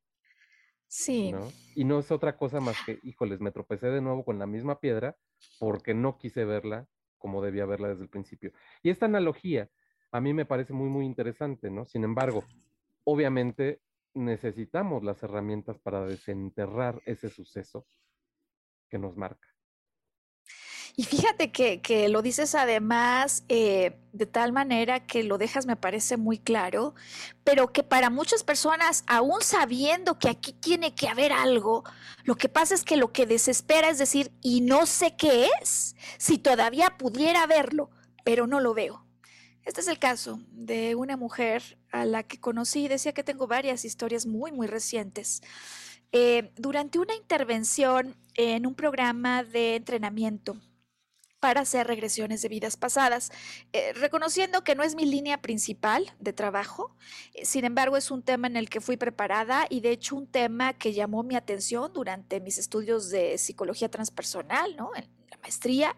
Sí. ¿no? Y no es otra cosa más que, híjoles, me tropecé de nuevo con la misma piedra porque no quise verla como debía verla desde el principio. Y esta analogía a mí me parece muy, muy interesante, ¿no? Sin embargo, obviamente necesitamos las herramientas para desenterrar ese suceso que nos marca. Y fíjate que, que lo dices además eh, de tal manera que lo dejas, me parece muy claro, pero que para muchas personas, aún sabiendo que aquí tiene que haber algo, lo que pasa es que lo que desespera es decir, y no sé qué es, si todavía pudiera verlo, pero no lo veo. Este es el caso de una mujer a la que conocí, decía que tengo varias historias muy, muy recientes. Eh, durante una intervención en un programa de entrenamiento para hacer regresiones de vidas pasadas, eh, reconociendo que no es mi línea principal de trabajo, eh, sin embargo es un tema en el que fui preparada y de hecho un tema que llamó mi atención durante mis estudios de psicología transpersonal, ¿no? En la maestría,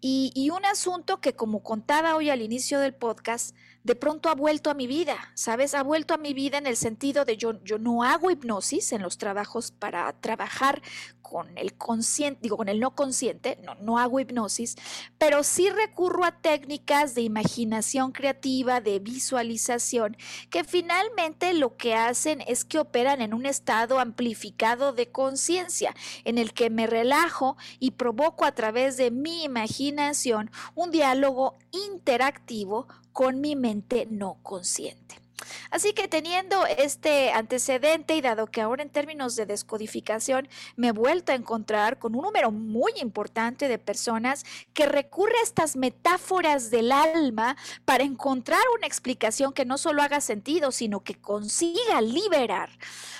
y, y un asunto que como contaba hoy al inicio del podcast, de pronto ha vuelto a mi vida, ¿sabes? Ha vuelto a mi vida en el sentido de yo, yo no hago hipnosis en los trabajos para trabajar con el consciente, digo, con el no consciente, no, no hago hipnosis, pero sí recurro a técnicas de imaginación creativa, de visualización, que finalmente lo que hacen es que operan en un estado amplificado de conciencia, en el que me relajo y provoco a través de mi imaginación un diálogo interactivo con mi mente no consciente. Así que teniendo este antecedente y dado que ahora en términos de descodificación me he vuelto a encontrar con un número muy importante de personas que recurre a estas metáforas del alma para encontrar una explicación que no solo haga sentido, sino que consiga liberar.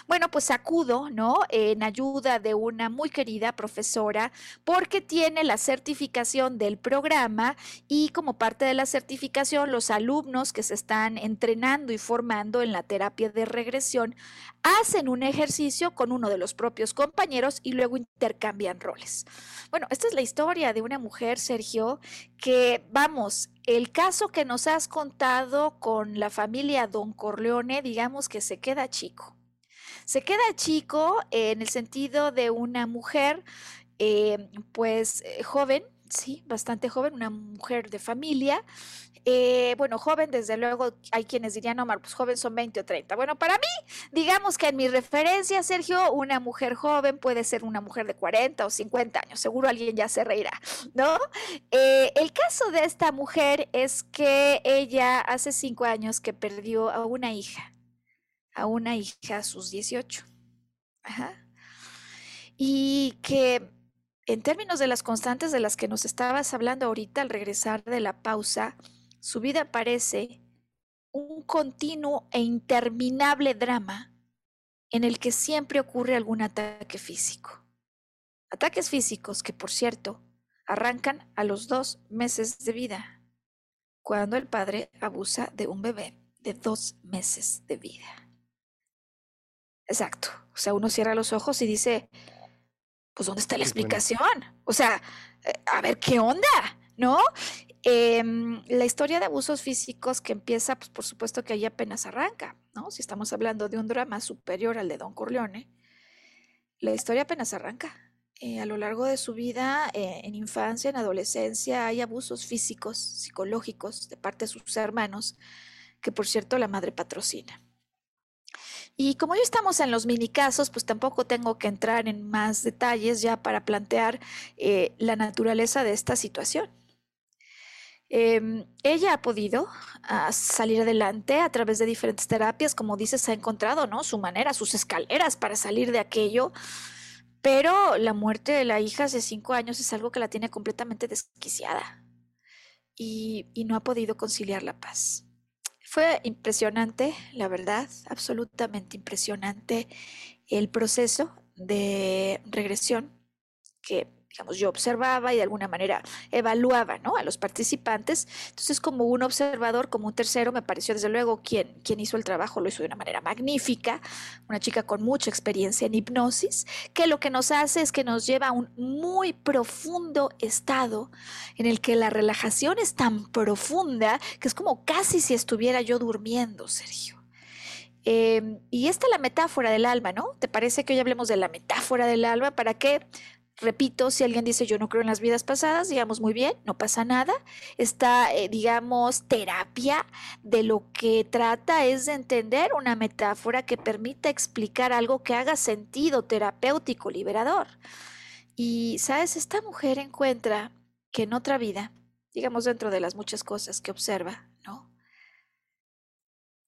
Bueno, pues acudo, ¿no? En ayuda de una muy querida profesora porque tiene la certificación del programa y como parte de la certificación los alumnos que se están entrenando y formando en la terapia de regresión hacen un ejercicio con uno de los propios compañeros y luego intercambian roles. Bueno, esta es la historia de una mujer, Sergio, que vamos, el caso que nos has contado con la familia Don Corleone, digamos que se queda chico. Se queda chico en el sentido de una mujer, eh, pues eh, joven, sí, bastante joven, una mujer de familia. Eh, bueno, joven, desde luego, hay quienes dirían, no, pues joven son 20 o 30. Bueno, para mí, digamos que en mi referencia, Sergio, una mujer joven puede ser una mujer de 40 o 50 años, seguro alguien ya se reirá, ¿no? el caso de esta mujer es que ella hace cinco años que perdió a una hija a una hija a sus 18. Y que en términos de las constantes de las que nos estabas hablando ahorita al regresar de la pausa, su vida parece un continuo e interminable drama en el que siempre ocurre algún ataque físico. Ataques físicos que, por cierto, arrancan a los dos meses de vida, cuando el padre abusa de un bebé de dos meses de vida. Exacto. O sea, uno cierra los ojos y dice, pues ¿dónde está la explicación? O sea, eh, a ver qué onda, ¿no? Em, la historia de abusos físicos que empieza, pues por supuesto que ahí apenas arranca, ¿no? Si estamos hablando de un drama superior al de Don Corleone, la historia apenas arranca. Eh, a lo largo de su vida, eh, en infancia, en adolescencia, hay abusos físicos, psicológicos de parte de sus hermanos, que por cierto la madre patrocina. Y como ya estamos en los mini casos, pues tampoco tengo que entrar en más detalles ya para plantear eh, la naturaleza de esta situación. Em, ella ha podido ah, salir adelante a través de diferentes terapias, como dices, ha encontrado ¿no? su manera, sus escaleras para salir de aquello, Pero la muerte de la hija hace cinco años es algo que la tiene completamente desquiciada y, y no ha podido conciliar la paz. Fue impresionante, la verdad, absolutamente impresionante el proceso de regresión que digamos, yo observaba y de alguna manera evaluaba ¿no? a los participantes. Entonces, como un observador, como un tercero, me pareció desde luego quien, quien hizo el trabajo lo hizo de una manera magnífica, una chica con mucha experiencia en hipnosis, que lo que nos hace es que nos lleva a un muy profundo estado en el que la relajación es tan profunda que es como casi si estuviera yo durmiendo, Sergio. Em, y esta es la metáfora del alma, ¿no? ¿Te parece que hoy hablemos de la metáfora del alma? ¿Para qué? Repito, si alguien dice yo no creo en las vidas pasadas, digamos muy bien, no pasa nada. Esta, eh, digamos, terapia de lo que trata es de entender una metáfora que permita explicar algo que haga sentido terapéutico, liberador. Y, ¿sabes? Esta mujer encuentra que en otra vida, digamos dentro de las muchas cosas que observa, ¿no?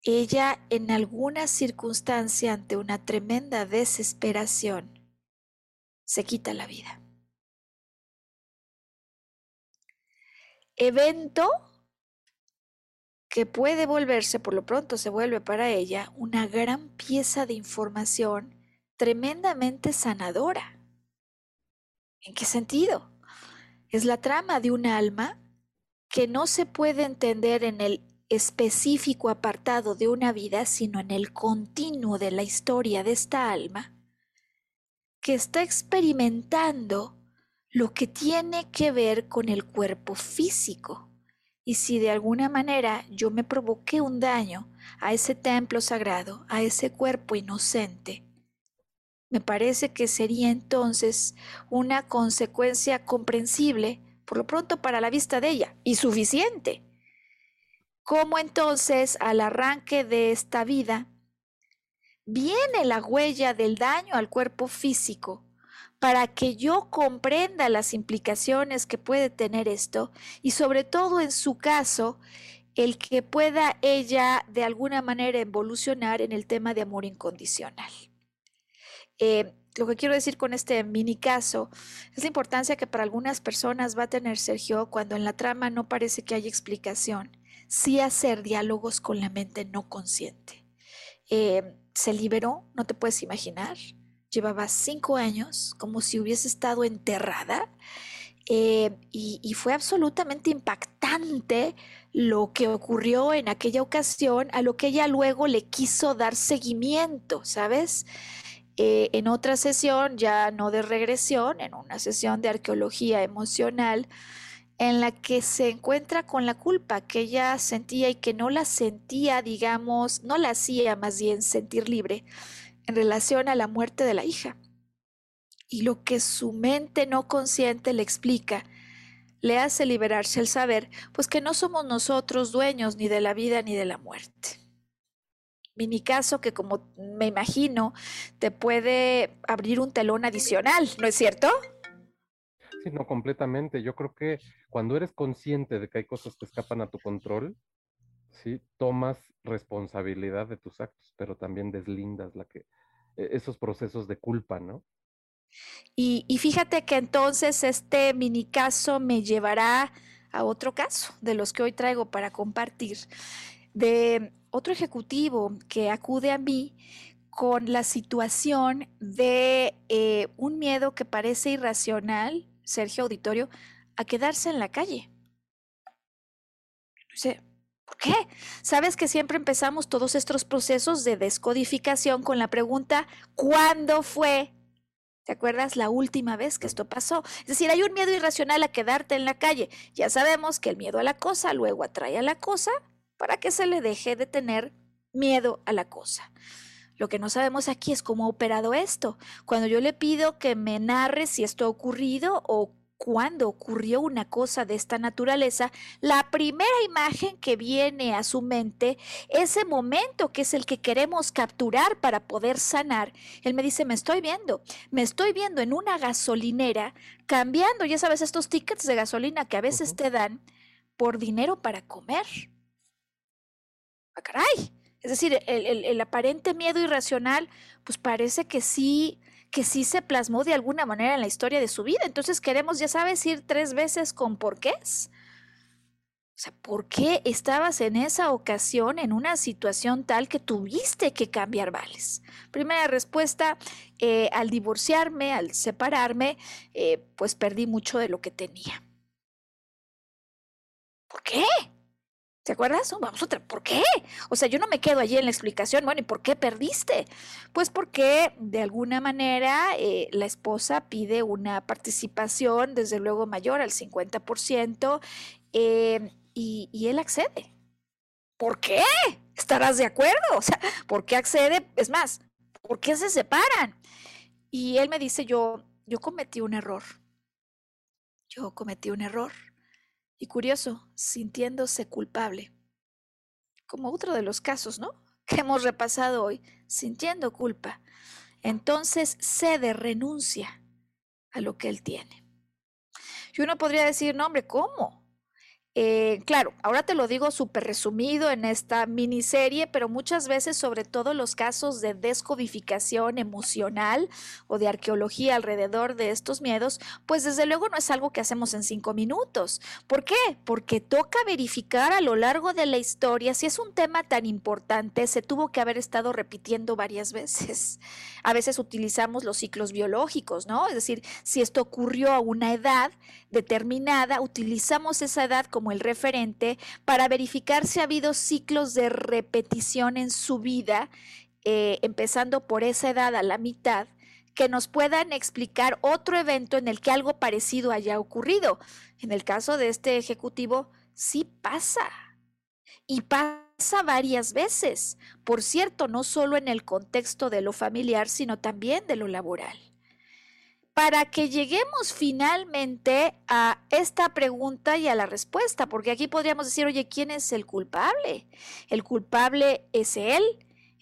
Ella en alguna circunstancia ante una tremenda desesperación, se quita la vida. Evento que puede volverse, por lo pronto se vuelve para ella, una gran pieza de información tremendamente sanadora. ¿En qué sentido? Es la trama de un alma que no se puede entender en el específico apartado de una vida, sino en el continuo de la historia de esta alma que está experimentando lo que tiene que ver con el cuerpo físico. Y si de alguna manera yo me provoqué un daño a ese templo sagrado, a ese cuerpo inocente, me parece que sería entonces una consecuencia comprensible, por lo pronto para la vista de ella, y suficiente. ¿Cómo entonces al arranque de esta vida viene la huella del daño al cuerpo físico para que yo comprenda las implicaciones que puede tener esto y sobre todo en su caso, el que pueda ella de alguna manera evolucionar en el tema de amor incondicional. Eh, lo que quiero decir con este mini caso es la importancia que para algunas personas va a tener Sergio cuando en la trama no parece que haya explicación, sí hacer diálogos con la mente no consciente. Eh, se liberó, no te puedes imaginar. Llevaba cinco años como si hubiese estado enterrada eh, y, fue absolutamente impactante lo que ocurrió en aquella ocasión, a lo que ella luego le quiso dar seguimiento, ¿sabes? Eh, en otra sesión, ya no de regresión, en una sesión de arqueología emocional, en la que se encuentra con la culpa que ella sentía y que no la sentía, digamos, no la hacía más bien sentir libre en relación a la muerte de la hija. Y lo que su mente no consciente le explica, le hace liberarse al saber, pues que no somos nosotros dueños ni de la vida ni de la muerte. Mini caso que como me imagino te puede abrir un telón adicional, ¿no es cierto? Sí, no, completamente. Yo creo que cuando eres consciente de que hay cosas que escapan a tu control, sí, tomas responsabilidad de tus actos, pero también deslindas la que, e, esos procesos de culpa, ¿no? Y, y fíjate que entonces este mini caso me llevará a otro caso de los que hoy traigo para compartir, de otro ejecutivo que acude a mí con la situación de eh, un miedo que parece irracional, Sergio Auditorio, a quedarse en la calle. Dice, ¿por qué? Sabes que siempre empezamos todos estos procesos de descodificación con la pregunta, ¿cuándo fue? ¿Te acuerdas la última vez que esto pasó? Es decir, hay un miedo irracional a quedarte en la calle. Ya sabemos que el miedo a la cosa luego atrae a la cosa para que se le deje de tener miedo a la cosa. Lo que no sabemos aquí es cómo ha operado esto. Cuando yo le pido que me narre si esto ha ocurrido o cuando ocurrió una cosa de esta naturaleza, la primera imagen que viene a su mente, ese momento que es el que queremos capturar para poder sanar, él me dice, me estoy viendo, me estoy viendo en una gasolinera cambiando, ya sabes, estos tickets de gasolina que a veces te dan por dinero para comer. ¡Ah, caray! Es decir, el, aparente miedo irracional, pues parece que sí que sí se plasmó de alguna manera en la historia de su vida. Entonces queremos, ya sabes, ir tres veces con por qué. O sea, ¿por qué estabas en esa ocasión en una situación tal que tuviste que cambiar vales? Primera respuesta, eh, al divorciarme, al separarme, eh, pues perdí mucho de lo que tenía. ¿Por qué? ¿Te acuerdas? Vamos otra. ¿Por qué? O sea, yo no me quedo allí en la explicación. Bueno, ¿y por qué perdiste? Pues porque de alguna manera eh, la esposa pide una participación, desde luego mayor al 50%, eh, y, y él accede. ¿Por qué? ¿Estarás de acuerdo? O sea, ¿por qué accede? Es más, ¿por qué se separan? Y él me dice, yo, yo cometí un error. Yo cometí un error y curioso, sintiéndose culpable. Como otro de los casos, ¿no? Que hemos repasado hoy, sintiendo culpa. Entonces cede, renuncia a lo que él tiene. Y uno podría decir, no, hombre, ¿cómo? Eh, claro, ahora te lo digo súper resumido en esta miniserie, pero muchas veces, sobre todo los casos de descodificación emocional o de arqueología alrededor de estos miedos, pues desde luego no es algo que hacemos en cinco minutos. ¿Por qué? Porque toca verificar a lo largo de la historia si es un tema tan importante, se tuvo que haber estado repitiendo varias veces. A veces utilizamos los ciclos biológicos, ¿no? Es decir, si esto ocurrió a una edad determinada, utilizamos esa edad como como el referente para verificar si ha habido ciclos de repetición en su vida, eh, empezando por esa edad a la mitad, que nos puedan explicar otro evento en el que algo parecido haya ocurrido. En el caso de este ejecutivo, sí pasa. Y pasa varias veces. Por cierto, no solo en el contexto de lo familiar, sino también de lo laboral para que lleguemos finalmente a esta pregunta y a la respuesta, porque aquí podríamos decir, oye, ¿quién es el culpable? ¿El culpable es él?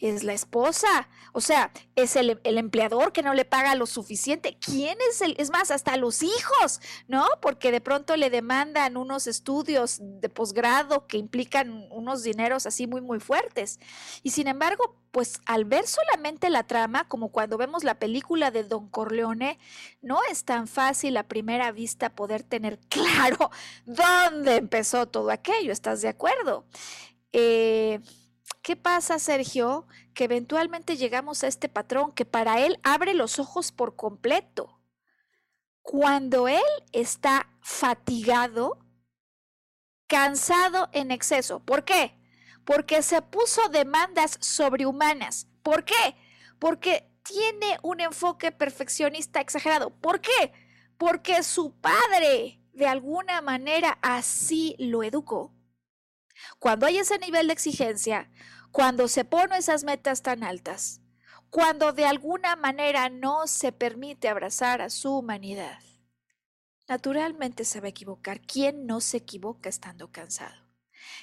es la esposa, o sea, es el, empleador que no le paga lo suficiente. ¿Quién es el? Es más, hasta los hijos, ¿no? Porque de pronto le demandan unos estudios de posgrado que implican unos dineros así muy, muy fuertes. Y sin embargo, pues al ver solamente la trama, como cuando vemos la película de Don Corleone, no es tan fácil a primera vista poder tener claro dónde empezó todo aquello. ¿Estás de acuerdo? Eh, ¿Qué pasa, Sergio? Que eventualmente llegamos a este patrón que para él abre los ojos por completo. Cuando él está fatigado, cansado en exceso. ¿Por qué? Porque se puso demandas sobrehumanas. ¿Por qué? Porque tiene un enfoque perfeccionista exagerado. ¿Por qué? Porque su padre de alguna manera así lo educó. Cuando hay ese nivel de exigencia, cuando se ponen esas metas tan altas, cuando de alguna manera no se permite abrazar a su humanidad, naturalmente se va a equivocar. ¿Quién no se equivoca estando cansado?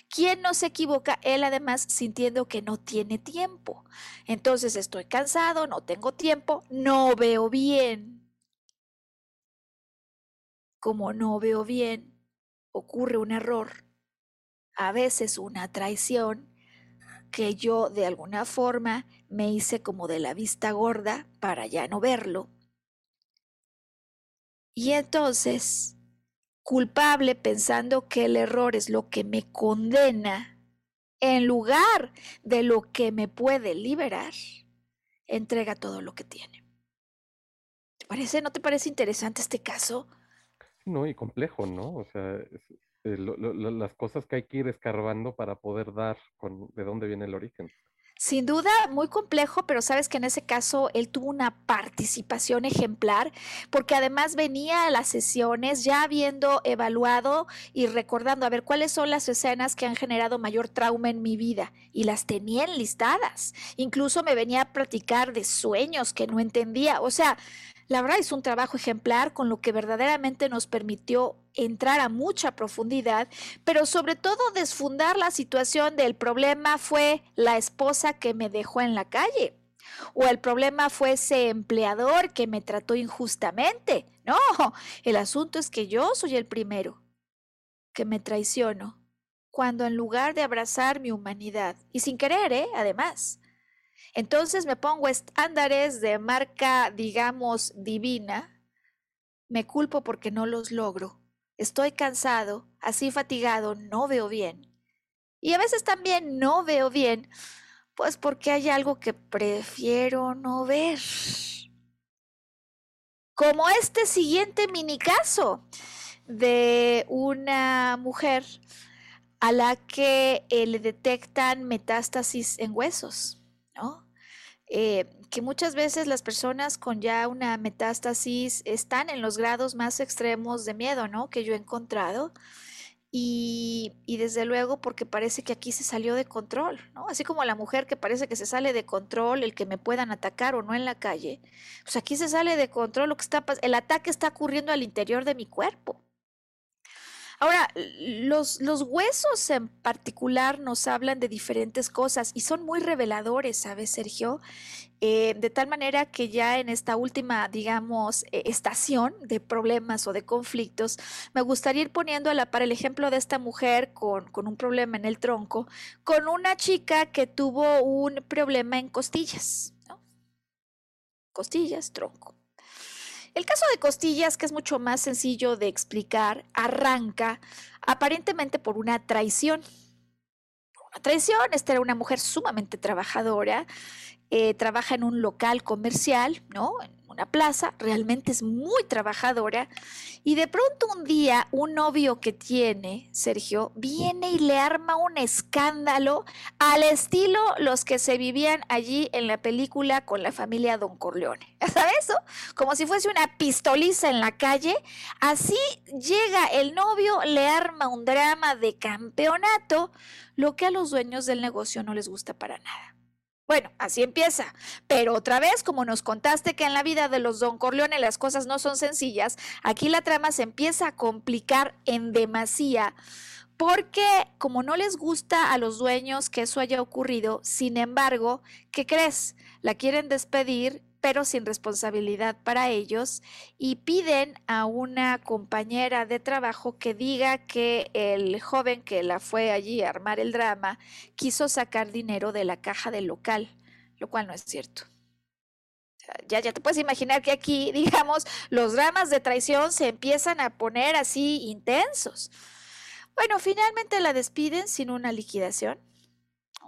¿Quién no se equivoca? Él además sintiendo que no tiene tiempo. Entonces estoy cansado, no tengo tiempo, no veo bien. Como no veo bien, ocurre un error a veces una traición que yo de alguna forma me hice como de la vista gorda para ya no verlo. Y entonces, culpable pensando que el error es lo que me condena, en lugar de lo que me puede liberar, entrega todo lo que tiene. ¿Te parece? ¿No te parece interesante este caso? No, y complejo, ¿no? O sea, este, las cosas que hay que ir escarbando para poder dar con de dónde viene el origen. Sin duda, muy complejo, pero sabes que en ese caso él tuvo una participación ejemplar, porque además venía a las sesiones ya habiendo evaluado y recordando a ver cuáles son las escenas que han generado mayor trauma en mi vida, y las tenía enlistadas. Incluso me venía a platicar de sueños que no entendía. O sea, la verdad es un trabajo ejemplar con lo que verdaderamente nos permitió entrar a mucha profundidad, pero sobre todo desfundar la situación del problema fue la esposa que me dejó en la calle. O el problema fue ese empleador que me trató injustamente. No, el asunto es que yo soy el primero que me traiciono, cuando en lugar de abrazar mi humanidad, y sin querer, ¿eh? además, Entonces me pongo estándares de marca, digamos, divina. Me culpo porque no los logro. Estoy cansado, así fatigado, no veo bien. Y a veces también no veo bien, pues porque hay algo que prefiero no ver. Como este siguiente mini caso de una mujer a la que eh, le detectan metástasis en huesos, ¿no? Eh, que muchas veces las personas con ya una metástasis están en los grados más extremos de miedo, ¿no? Que yo he encontrado. Y, y, desde luego porque parece que aquí se salió de control, ¿no? Así como la mujer que parece que se sale de control, el que me puedan atacar o no en la calle, pues aquí se sale de control lo que está el ataque está ocurriendo al interior de mi cuerpo. Ahora, los, los huesos en particular nos hablan de diferentes cosas y son muy reveladores, ¿sabes, Sergio? Eh, de tal manera que ya en esta última, digamos, eh, estación de problemas o de conflictos, me gustaría ir poniendo a la par el ejemplo de esta mujer con, con un problema en el tronco, con una chica que tuvo un problema en costillas, ¿no? Costillas, tronco. El caso de costillas, que es mucho más sencillo de explicar, arranca aparentemente por una traición. Una traición, esta era una mujer sumamente trabajadora, eh, trabaja en un local comercial, ¿no? una plaza, realmente es muy trabajadora. Y de pronto un día un novio que tiene, Sergio, viene y le arma un escándalo al estilo los que se vivían allí en la película con la familia Don Corleone. ¿Sabes eso? Como si fuese una pistoliza en la calle. Así llega el novio, le arma un drama de campeonato, lo que a los dueños del negocio no les gusta para nada. Bueno, así empieza. Pero otra vez, como nos contaste que en la vida de los Don Corleone las cosas no son sencillas, aquí la trama se empieza a complicar en demasía. Porque como no les gusta a los dueños que eso haya ocurrido, sin embargo, ¿qué crees? La quieren despedir pero sin responsabilidad para ellos, y piden a una compañera de trabajo que diga que el joven que la fue allí a armar el drama quiso sacar dinero de la caja del local, lo cual no es cierto. Ya, ya te puedes imaginar que aquí, digamos, los dramas de traición se empiezan a poner así intensos. Bueno, finalmente la despiden sin una liquidación.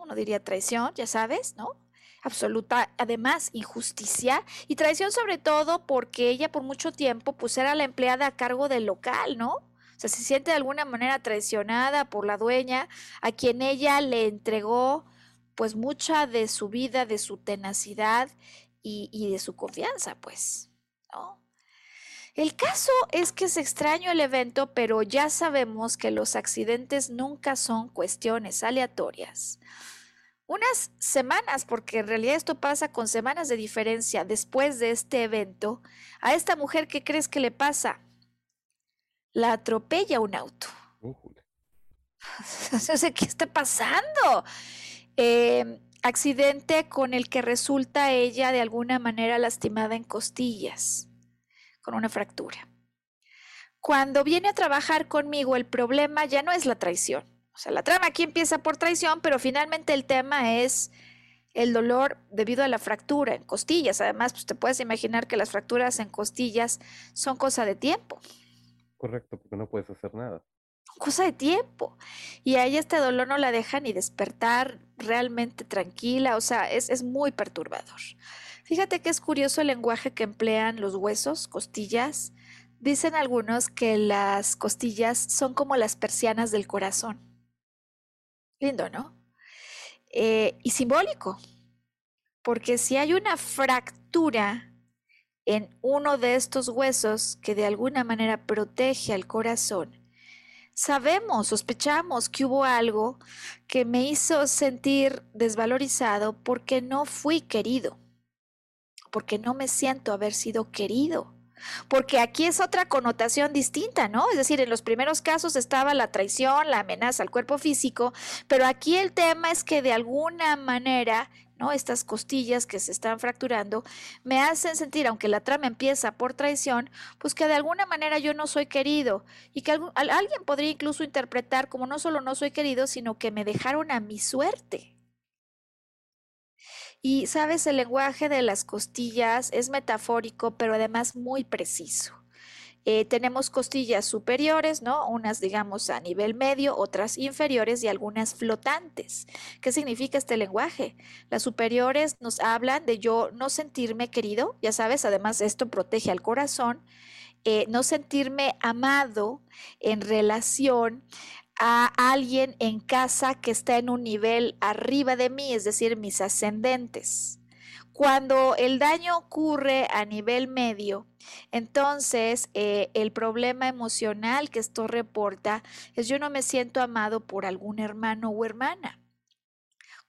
Uno diría traición, ya sabes, ¿no? Absoluta, además injusticia y traición sobre todo porque ella por mucho tiempo pues era la empleada a cargo del local, ¿no? O sea, se siente de alguna manera traicionada por la dueña a quien ella le entregó pues mucha de su vida, de su tenacidad y, y de su confianza, pues, ¿no? El caso es que es extraño el evento, pero ya sabemos que los accidentes nunca son cuestiones aleatorias unas semanas, porque en realidad esto pasa con semanas de diferencia después de este evento, a esta mujer, ¿qué crees que le pasa? La atropella un auto. ¿qué está pasando? Em, accidente con el que resulta ella de alguna manera lastimada en costillas, con una fractura. Cuando viene a trabajar conmigo, el problema ya no es la traición o sea, la trama aquí empieza por traición, pero finalmente el tema es el dolor debido a la fractura en costillas. Además, pues te puedes imaginar que las fracturas en costillas son cosa de tiempo. Correcto, porque no puedes hacer nada. Cosa de tiempo. Y ahí este dolor no la deja ni despertar realmente tranquila. O sea, es, es muy perturbador. Fíjate que es curioso el lenguaje que emplean los huesos, costillas. Dicen algunos que las costillas son como las persianas del corazón. Lindo, ¿no? Eh, y simbólico, porque si hay una fractura en uno de estos huesos que de alguna manera protege al corazón, sabemos, sospechamos que hubo algo que me hizo sentir desvalorizado porque no fui querido, porque no me siento haber sido querido porque aquí es otra connotación distinta, ¿no? Es decir, en los primeros casos estaba la traición, la amenaza al cuerpo físico, pero aquí el tema es que de alguna manera ¿no? Estas costillas que se están fracturando me hacen sentir, aunque la trama empieza por traición, pues que de alguna manera yo no soy querido y que alguien podría incluso interpretar como no solo no soy querido, sino que me dejaron a mi suerte. Y sabes, el lenguaje de las costillas es metafórico, pero además muy preciso. Eh, tenemos costillas superiores, ¿no? Unas, digamos, a nivel medio, otras inferiores y algunas flotantes. ¿Qué significa este lenguaje? Las superiores nos hablan de yo no sentirme querido, ya sabes, además esto protege al corazón, eh, no sentirme amado en relación a alguien en casa que está en un nivel arriba de mí, es decir, mis ascendentes. Cuando el daño ocurre a nivel medio, entonces eh, el problema emocional que esto reporta es yo no me siento amado por algún hermano o hermana.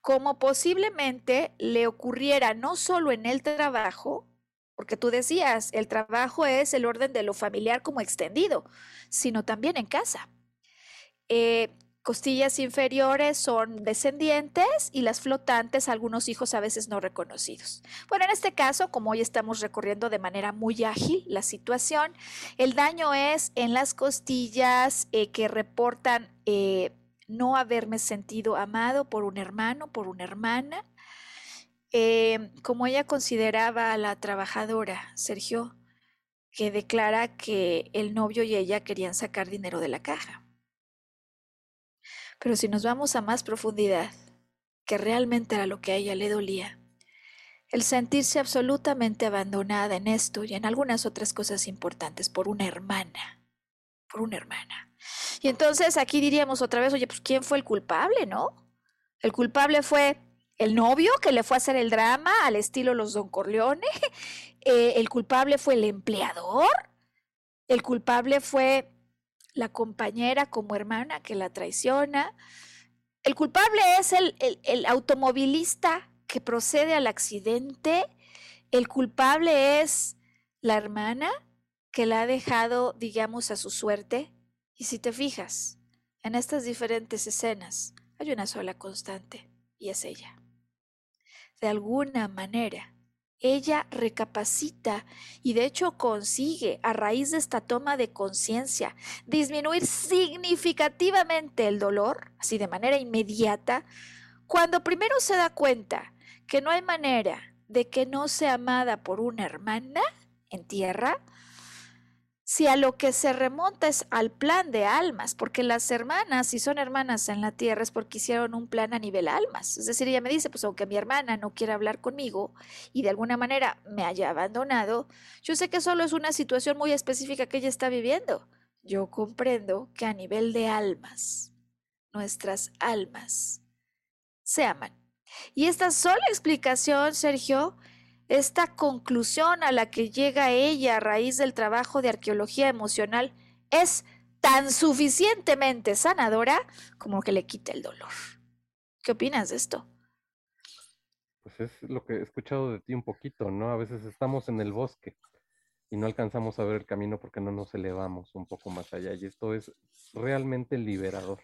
Como posiblemente le ocurriera no solo en el trabajo, porque tú decías, el trabajo es el orden de lo familiar como extendido, sino también en casa. Eh, costillas inferiores son descendientes y las flotantes algunos hijos a veces no reconocidos. Bueno, en este caso, como hoy estamos recorriendo de manera muy ágil la situación, el daño es en las costillas eh, que reportan eh, no haberme sentido amado por un hermano, por una hermana. como ella consideraba a la trabajadora, Sergio, que declara que el novio y ella querían sacar dinero de la caja. Pero si nos vamos a más profundidad, que realmente era lo que a ella le dolía, el sentirse absolutamente abandonada en esto y en algunas otras cosas importantes por una hermana, por una hermana. Y entonces aquí diríamos otra vez, oye, pues ¿quién fue el culpable, no? El culpable fue el novio que le fue a hacer el drama al estilo los Don Corleone, eh, el culpable fue el empleador, el culpable fue la compañera como hermana que la traiciona. El culpable es el, el, automovilista que procede al accidente. El culpable es la hermana que la ha dejado, digamos, a su suerte. Y si te fijas, en estas diferentes escenas hay una sola constante, y es ella. De alguna manera, ella recapacita y de hecho consigue, a raíz de esta toma de conciencia, disminuir significativamente el dolor, así de manera inmediata, cuando primero se da cuenta que no hay manera de que no sea amada por una hermana en tierra, si a lo que se remonta es al plan de almas, porque las hermanas, si son hermanas en la tierra, es porque hicieron un plan a nivel almas. Es decir, ella me dice, pues aunque mi hermana no quiera hablar conmigo y de alguna manera me haya abandonado, yo sé que solo es una situación muy específica que ella está viviendo. Yo comprendo que a nivel de almas, nuestras almas se aman. Y esta sola explicación, Sergio, esta conclusión a la que llega ella a raíz del trabajo de arqueología emocional es tan suficientemente sanadora como que le quite el dolor. ¿Qué opinas de esto? Pues es lo que he escuchado de ti un poquito, ¿no? A veces estamos en el bosque y no alcanzamos a ver el camino porque no nos elevamos un poco más allá y esto es realmente liberador.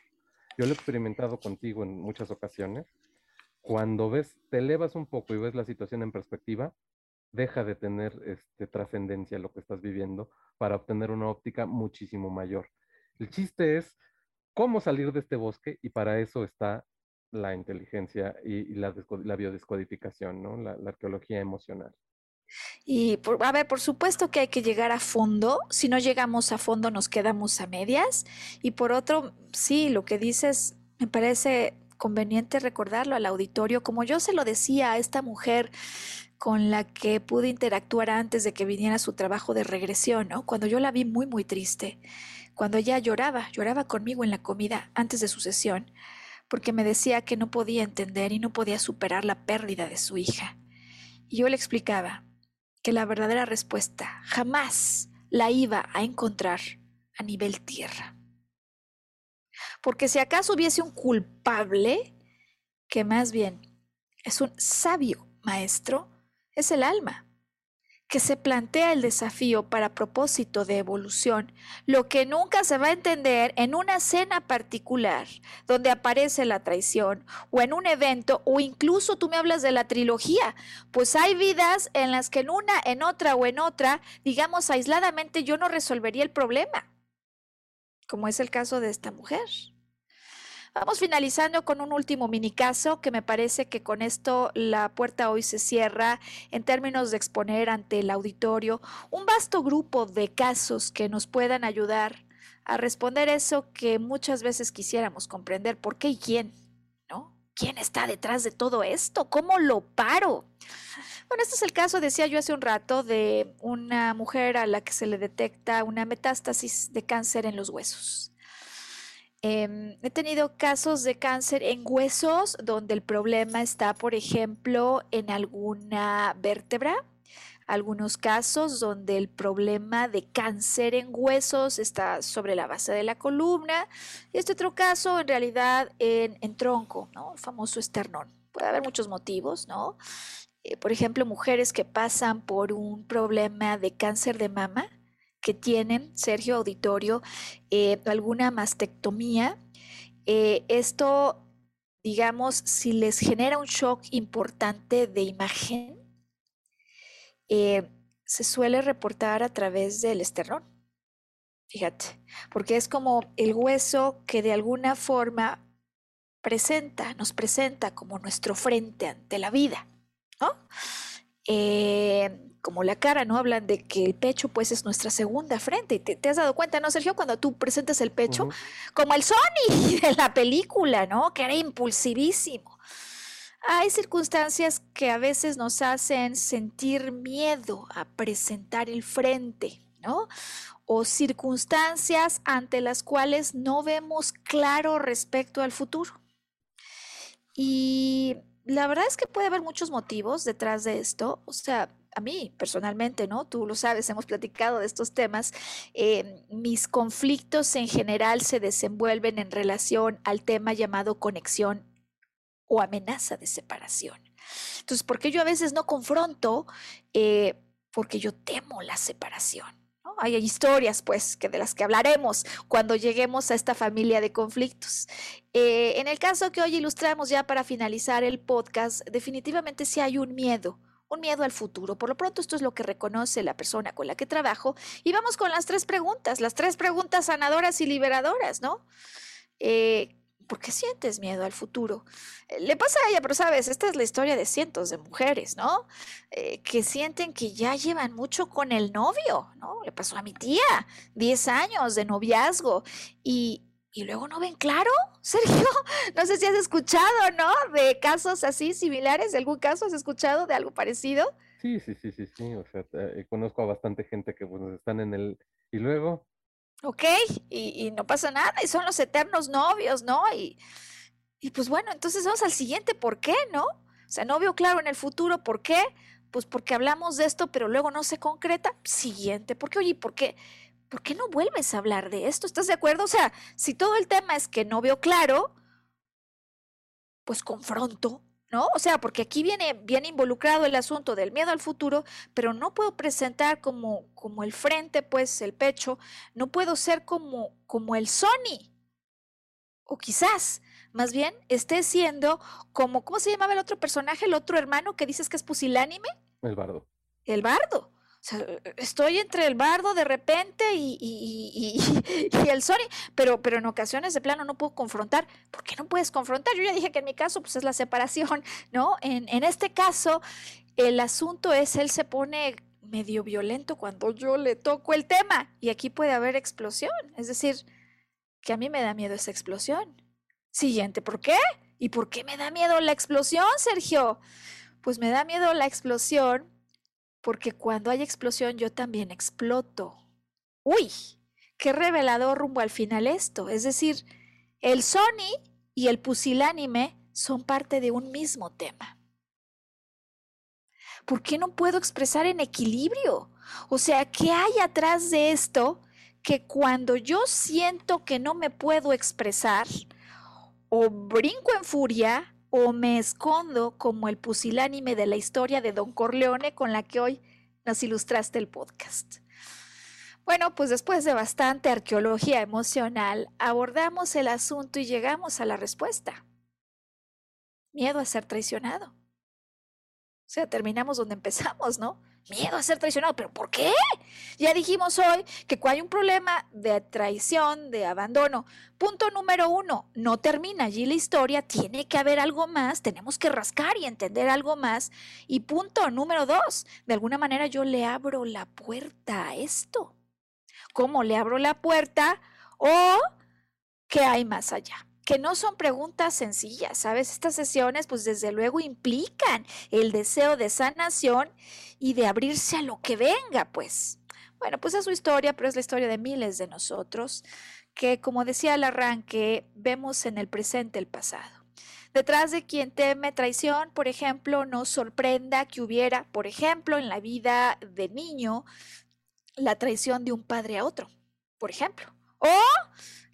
Yo lo he experimentado contigo en muchas ocasiones cuando ves, te elevas un poco y ves la situación en perspectiva, deja de tener este, trascendencia lo que estás viviendo para obtener una óptica muchísimo mayor. El chiste es cómo salir de este bosque y para eso está la inteligencia y, la, biodescodificación, ¿no? La, arqueología emocional. Y a ver, por supuesto que hay que llegar a fondo. Si no llegamos a fondo, nos quedamos a medias. Y por otro, sí, lo que dices me parece conveniente recordarlo al auditorio, como yo se lo decía a esta mujer con la que pude interactuar antes de que viniera su trabajo de regresión, ¿no? Cuando yo la vi muy, muy triste, cuando ella lloraba, lloraba conmigo en la comida antes de su sesión, porque me decía que no podía entender y no podía superar la pérdida de su hija. Y yo le explicaba que la verdadera respuesta jamás la iba a encontrar a nivel tierra. Porque si acaso hubiese un culpable, que más bien es un sabio maestro, es el alma, que se plantea el desafío para propósito de evolución, lo que nunca se va a entender en una cena particular donde aparece la traición o en un evento o incluso tú me hablas de la trilogía, pues hay vidas en las que en una, en otra o en otra, digamos aisladamente, yo no resolvería el problema como es el caso de esta mujer. Vamos finalizando con un último mini caso que me parece que con esto la puerta hoy se cierra en términos de exponer ante el auditorio un vasto grupo de casos que nos puedan ayudar a responder eso que muchas veces quisiéramos comprender por qué y quién, ¿no? ¿Quién está detrás de todo esto? ¿Cómo lo paro? Bueno, este es el caso, decía yo hace un rato, de una mujer a la que se le detecta una metástasis de cáncer en los huesos. Em, he tenido casos de cáncer en huesos donde el problema está, por ejemplo, en alguna vértebra, algunos casos donde el problema de cáncer en huesos está sobre la base de la columna y este otro caso en realidad en, tronco, ¿no? el famoso esternón. Puede haber muchos motivos, ¿no? Eh, por ejemplo, mujeres que pasan por un problema de cáncer de mama, que tienen, Sergio Auditorio, eh, alguna mastectomía. Eh, esto, digamos, si les genera un shock importante de imagen, eh, se suele reportar a través del esternón. Fíjate, porque es como el hueso que de alguna forma presenta, nos presenta como nuestro frente ante la vida, ¿no? Como la cara, ¿no? Hablan de que el pecho pues es nuestra segunda frente. ¿Te, te has dado cuenta, no, Sergio? Cuando tú presentas el pecho, como el Sony de la película, ¿no? Que era impulsivísimo. Hay circunstancias que a veces nos hacen sentir miedo a presentar el frente, ¿no? O circunstancias ante las cuales no vemos claro respecto al futuro. Y la verdad es que puede haber muchos motivos detrás de esto. O sea, a mí personalmente, ¿no? Tú lo sabes, hemos platicado de estos temas. Eh, mis conflictos en general se desenvuelven en relación al tema llamado conexión o amenaza de separación. Entonces, ¿por qué yo a veces no confronto? Eh, porque yo temo la separación. Hay historias, pues, que de las que hablaremos cuando lleguemos a esta familia de conflictos. Eh, en el caso que hoy ilustramos ya para finalizar el podcast, definitivamente sí hay un miedo un miedo al futuro. Por lo pronto, esto es lo que reconoce la persona con la que trabajo. Y vamos con las tres preguntas, las tres preguntas sanadoras y liberadoras, ¿no? Eh, ¿Por qué sientes miedo al futuro? Eh, le pasa a ella, pero sabes, esta es la historia de cientos de mujeres, ¿no? Eh, que sienten que ya llevan mucho con el novio, ¿no? Le pasó a mi tía, 10 años de noviazgo y, y luego no ven claro, Sergio. No sé si has escuchado, ¿no? De casos así similares, ¿de algún caso has escuchado de algo parecido? Sí, sí, sí, sí, sí. O sea, eh, conozco a bastante gente que pues, están en el... Y luego... Ok, y, no pasa nada, y son los eternos novios, ¿no? Y, pues bueno, entonces vamos al siguiente, ¿por qué, no? O sea, no veo claro en el futuro, ¿por qué? Pues porque hablamos de esto, pero luego no se concreta. Siguiente, ¿por qué? Oye, ¿por qué? ¿por qué no vuelves a hablar de esto? ¿Estás de acuerdo? O sea, si todo el tema es que no veo claro, pues confronto, ¿no? O sea, porque aquí viene bien involucrado el asunto del miedo al futuro, pero no puedo presentar como, como el frente, pues el pecho, no puedo ser como, como el Sony. O quizás, más bien, esté siendo como, ¿cómo se llamaba el otro personaje, el otro hermano que dices que es pusilánime? El bardo. El bardo estoy entre el bardo de repente y, el Sony, pero, pero en ocasiones de plano no puedo confrontar. ¿Por qué no puedes confrontar? Yo ya dije que en mi caso pues es la separación, ¿no? En, en este caso, el asunto es, él se pone medio violento cuando yo le toco el tema y aquí puede haber explosión. Es decir, que a mí me da miedo esa explosión. Siguiente, ¿por qué? ¿Y por qué me da miedo la explosión, Sergio? Pues me da miedo la explosión porque cuando hay explosión yo también exploto. Uy, qué revelador rumbo al final esto. Es decir, el Sony y el pusilánime son parte de un mismo tema. ¿Por qué no puedo expresar en equilibrio? O sea, ¿qué hay atrás de esto que cuando yo siento que no me puedo expresar, o brinco en furia, o me escondo como el pusilánime de la historia de Don Corleone con la que hoy nos ilustraste el podcast. Bueno, pues después de bastante arqueología emocional, abordamos el asunto y llegamos a la respuesta. Miedo a ser traicionado. O sea, terminamos donde empezamos, ¿no? Miedo a ser traicionado, pero ¿por qué? Ya dijimos hoy que cuando hay un problema de traición, de abandono, punto número uno, no termina allí la historia, tiene que haber algo más, tenemos que rascar y entender algo más. Y punto número dos, de alguna manera yo le abro la puerta a esto. ¿Cómo le abro la puerta? ¿O qué hay más allá? Que no son preguntas sencillas, ¿sabes? Estas sesiones pues desde luego implican el deseo de sanación y de abrirse a lo que venga, pues. Bueno, pues es su historia, pero es la historia de miles de nosotros que, como decía al arranque, vemos en el presente el pasado. Detrás de quien teme traición, por ejemplo, nos sorprenda que hubiera, por ejemplo, en la vida de niño, la traición de un padre a otro, por ejemplo. O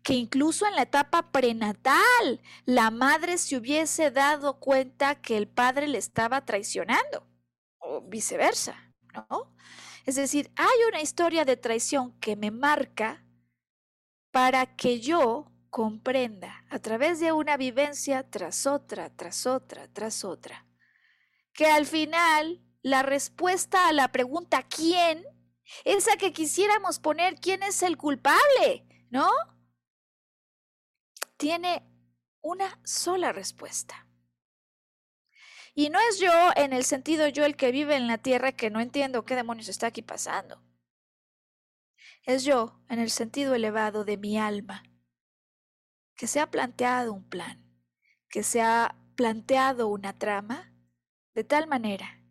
que incluso en la etapa prenatal la madre se hubiese dado cuenta que el padre le estaba traicionando o viceversa, ¿no? Es decir, hay una historia de traición que me marca para que yo comprenda a través de una vivencia tras otra, tras otra, tras otra, que al final la respuesta a la pregunta ¿quién? Esa que quisiéramos poner, ¿quién es el culpable? ¿No? Tiene una sola respuesta. Y no es yo en el sentido yo el que vive en la tierra que no entiendo qué demonios está aquí pasando. Es yo en el sentido elevado de mi alma, que se ha planteado un plan, que se ha planteado una trama, de tal manera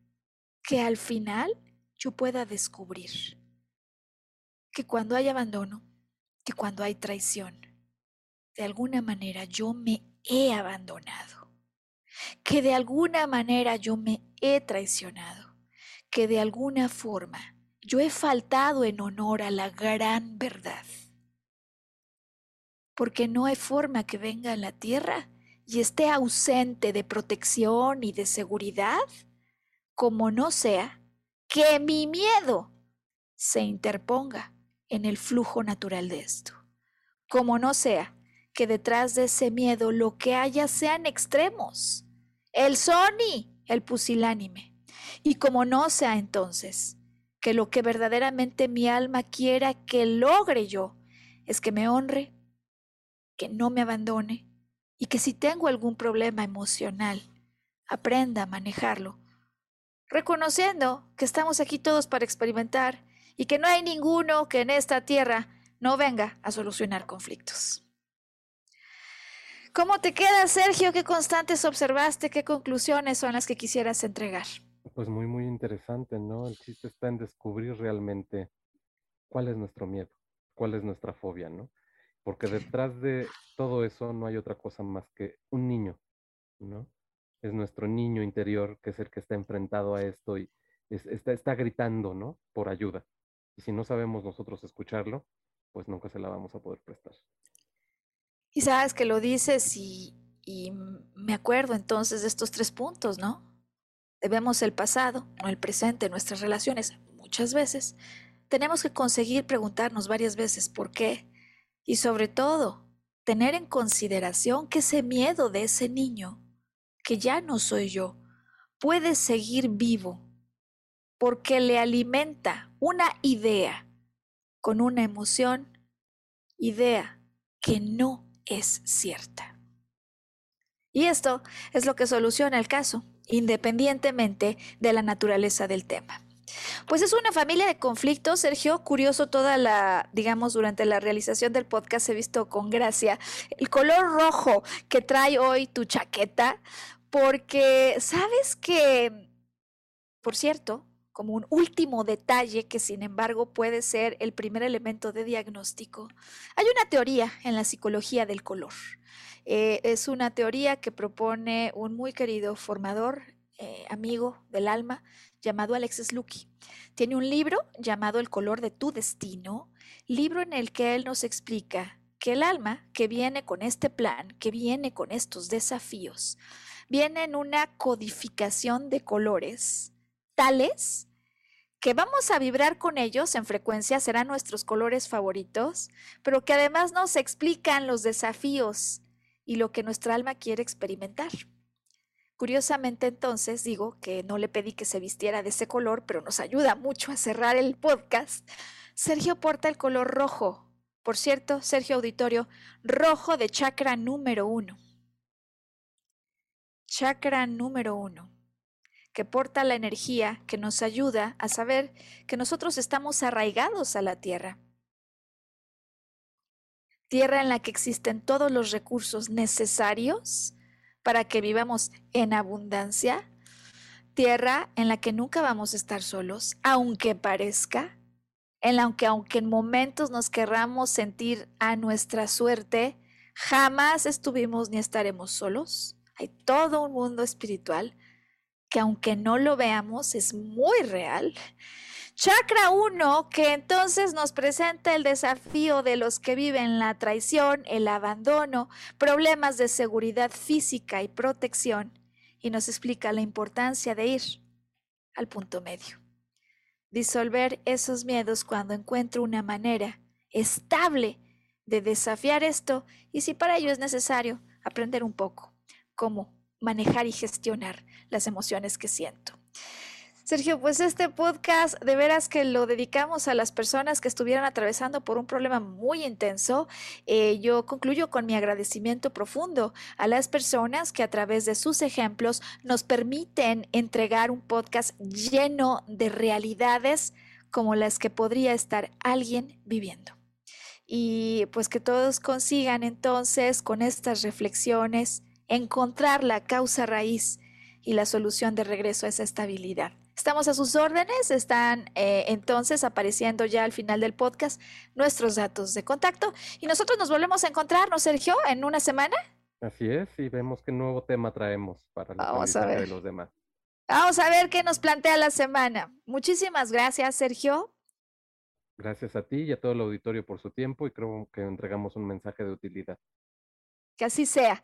que al final yo pueda descubrir que cuando hay abandono, que cuando hay traición, de alguna manera yo me he abandonado, que de alguna manera yo me he traicionado, que de alguna forma yo he faltado en honor a la gran verdad. Porque no hay forma que venga a la tierra y esté ausente de protección y de seguridad, como no sea que mi miedo se interponga en el flujo natural de esto, como no sea que detrás de ese miedo lo que haya sean extremos. El Sony, el pusilánime. Y como no sea entonces que lo que verdaderamente mi alma quiera que logre yo es que me honre, que no me abandone y que si tengo algún problema emocional, aprenda a manejarlo, reconociendo que estamos aquí todos para experimentar y que no hay ninguno que en esta tierra no venga a solucionar conflictos. ¿Cómo te queda, Sergio? ¿Qué constantes observaste? ¿Qué conclusiones son las que quisieras entregar? Pues muy, muy interesante, ¿no? El chiste está en descubrir realmente cuál es nuestro miedo, cuál es nuestra fobia, ¿no? Porque detrás de todo eso no hay otra cosa más que un niño, ¿no? Es nuestro niño interior que es el que está enfrentado a esto y está, está gritando, ¿no? Por ayuda. Y si no sabemos nosotros escucharlo, pues nunca se la vamos a poder prestar. Y sabes que lo dices y, me acuerdo entonces de estos tres puntos, ¿no? Debemos el pasado, no el presente, nuestras relaciones, muchas veces. Tenemos que conseguir preguntarnos varias veces por qué. Y sobre todo, tener en consideración que ese miedo de ese niño, que ya no soy yo, puede seguir vivo porque le alimenta una idea con una emoción, idea que no es cierta. Y esto es lo que soluciona el caso, independientemente de la naturaleza del tema. Pues es una familia de conflictos, Sergio. Curioso toda la, digamos, durante la realización del podcast he visto con gracia el color rojo que trae hoy tu chaqueta, porque sabes que, por cierto, como un último detalle que sin embargo puede ser el primer elemento de diagnóstico. Hay una teoría en la psicología del color. Eh, es una teoría que propone un muy querido formador, eh, amigo del alma, llamado Alexis Lucky. Tiene un libro llamado El color de tu destino, libro en el que él nos explica que el alma que viene con este plan, que viene con estos desafíos, viene en una codificación de colores tales que vamos a vibrar con ellos en frecuencia, serán nuestros colores favoritos, pero que además nos explican los desafíos y lo que nuestra alma quiere experimentar. Curiosamente entonces digo que no le pedí que se vistiera de ese color, pero nos ayuda mucho a cerrar el podcast. Sergio porta el color rojo. Por cierto, Sergio Auditorio, rojo de chakra número uno. Chakra número uno, que porta la energía que nos ayuda a saber que nosotros estamos arraigados a la tierra. Tierra en la que existen todos los recursos necesarios para que vivamos en abundancia. Tierra en la que nunca vamos a estar solos, aunque parezca en la que aunque en momentos nos querramos sentir a nuestra suerte, jamás estuvimos ni estaremos solos. Hay todo un mundo espiritual que aunque no lo veamos es muy real. Chakra 1, que entonces nos presenta el desafío de los que viven la traición, el abandono, problemas de seguridad física y protección, y nos explica la importancia de ir al punto medio disolver esos miedos cuando encuentro una manera estable de desafiar esto y si para ello es necesario aprender un poco cómo manejar y gestionar las emociones que siento. Sergio, pues este podcast de veras que lo dedicamos a las personas que estuvieran atravesando por un problema muy intenso. Eh, yo concluyo con mi agradecimiento profundo a las personas que a través de sus ejemplos nos permiten entregar un podcast lleno de realidades como las que podría estar alguien viviendo. Y pues que todos consigan entonces con estas reflexiones encontrar la causa raíz y la solución de regreso a esa estabilidad. Estamos a sus órdenes, están eh, entonces apareciendo ya al final del podcast nuestros datos de contacto y nosotros nos volvemos a encontrarnos, Sergio, en una semana. Así es, y vemos qué nuevo tema traemos para Vamos a ver. de los demás. Vamos a ver qué nos plantea la semana. Muchísimas gracias, Sergio. Gracias a ti y a todo el auditorio por su tiempo y creo que entregamos un mensaje de utilidad. Que así sea.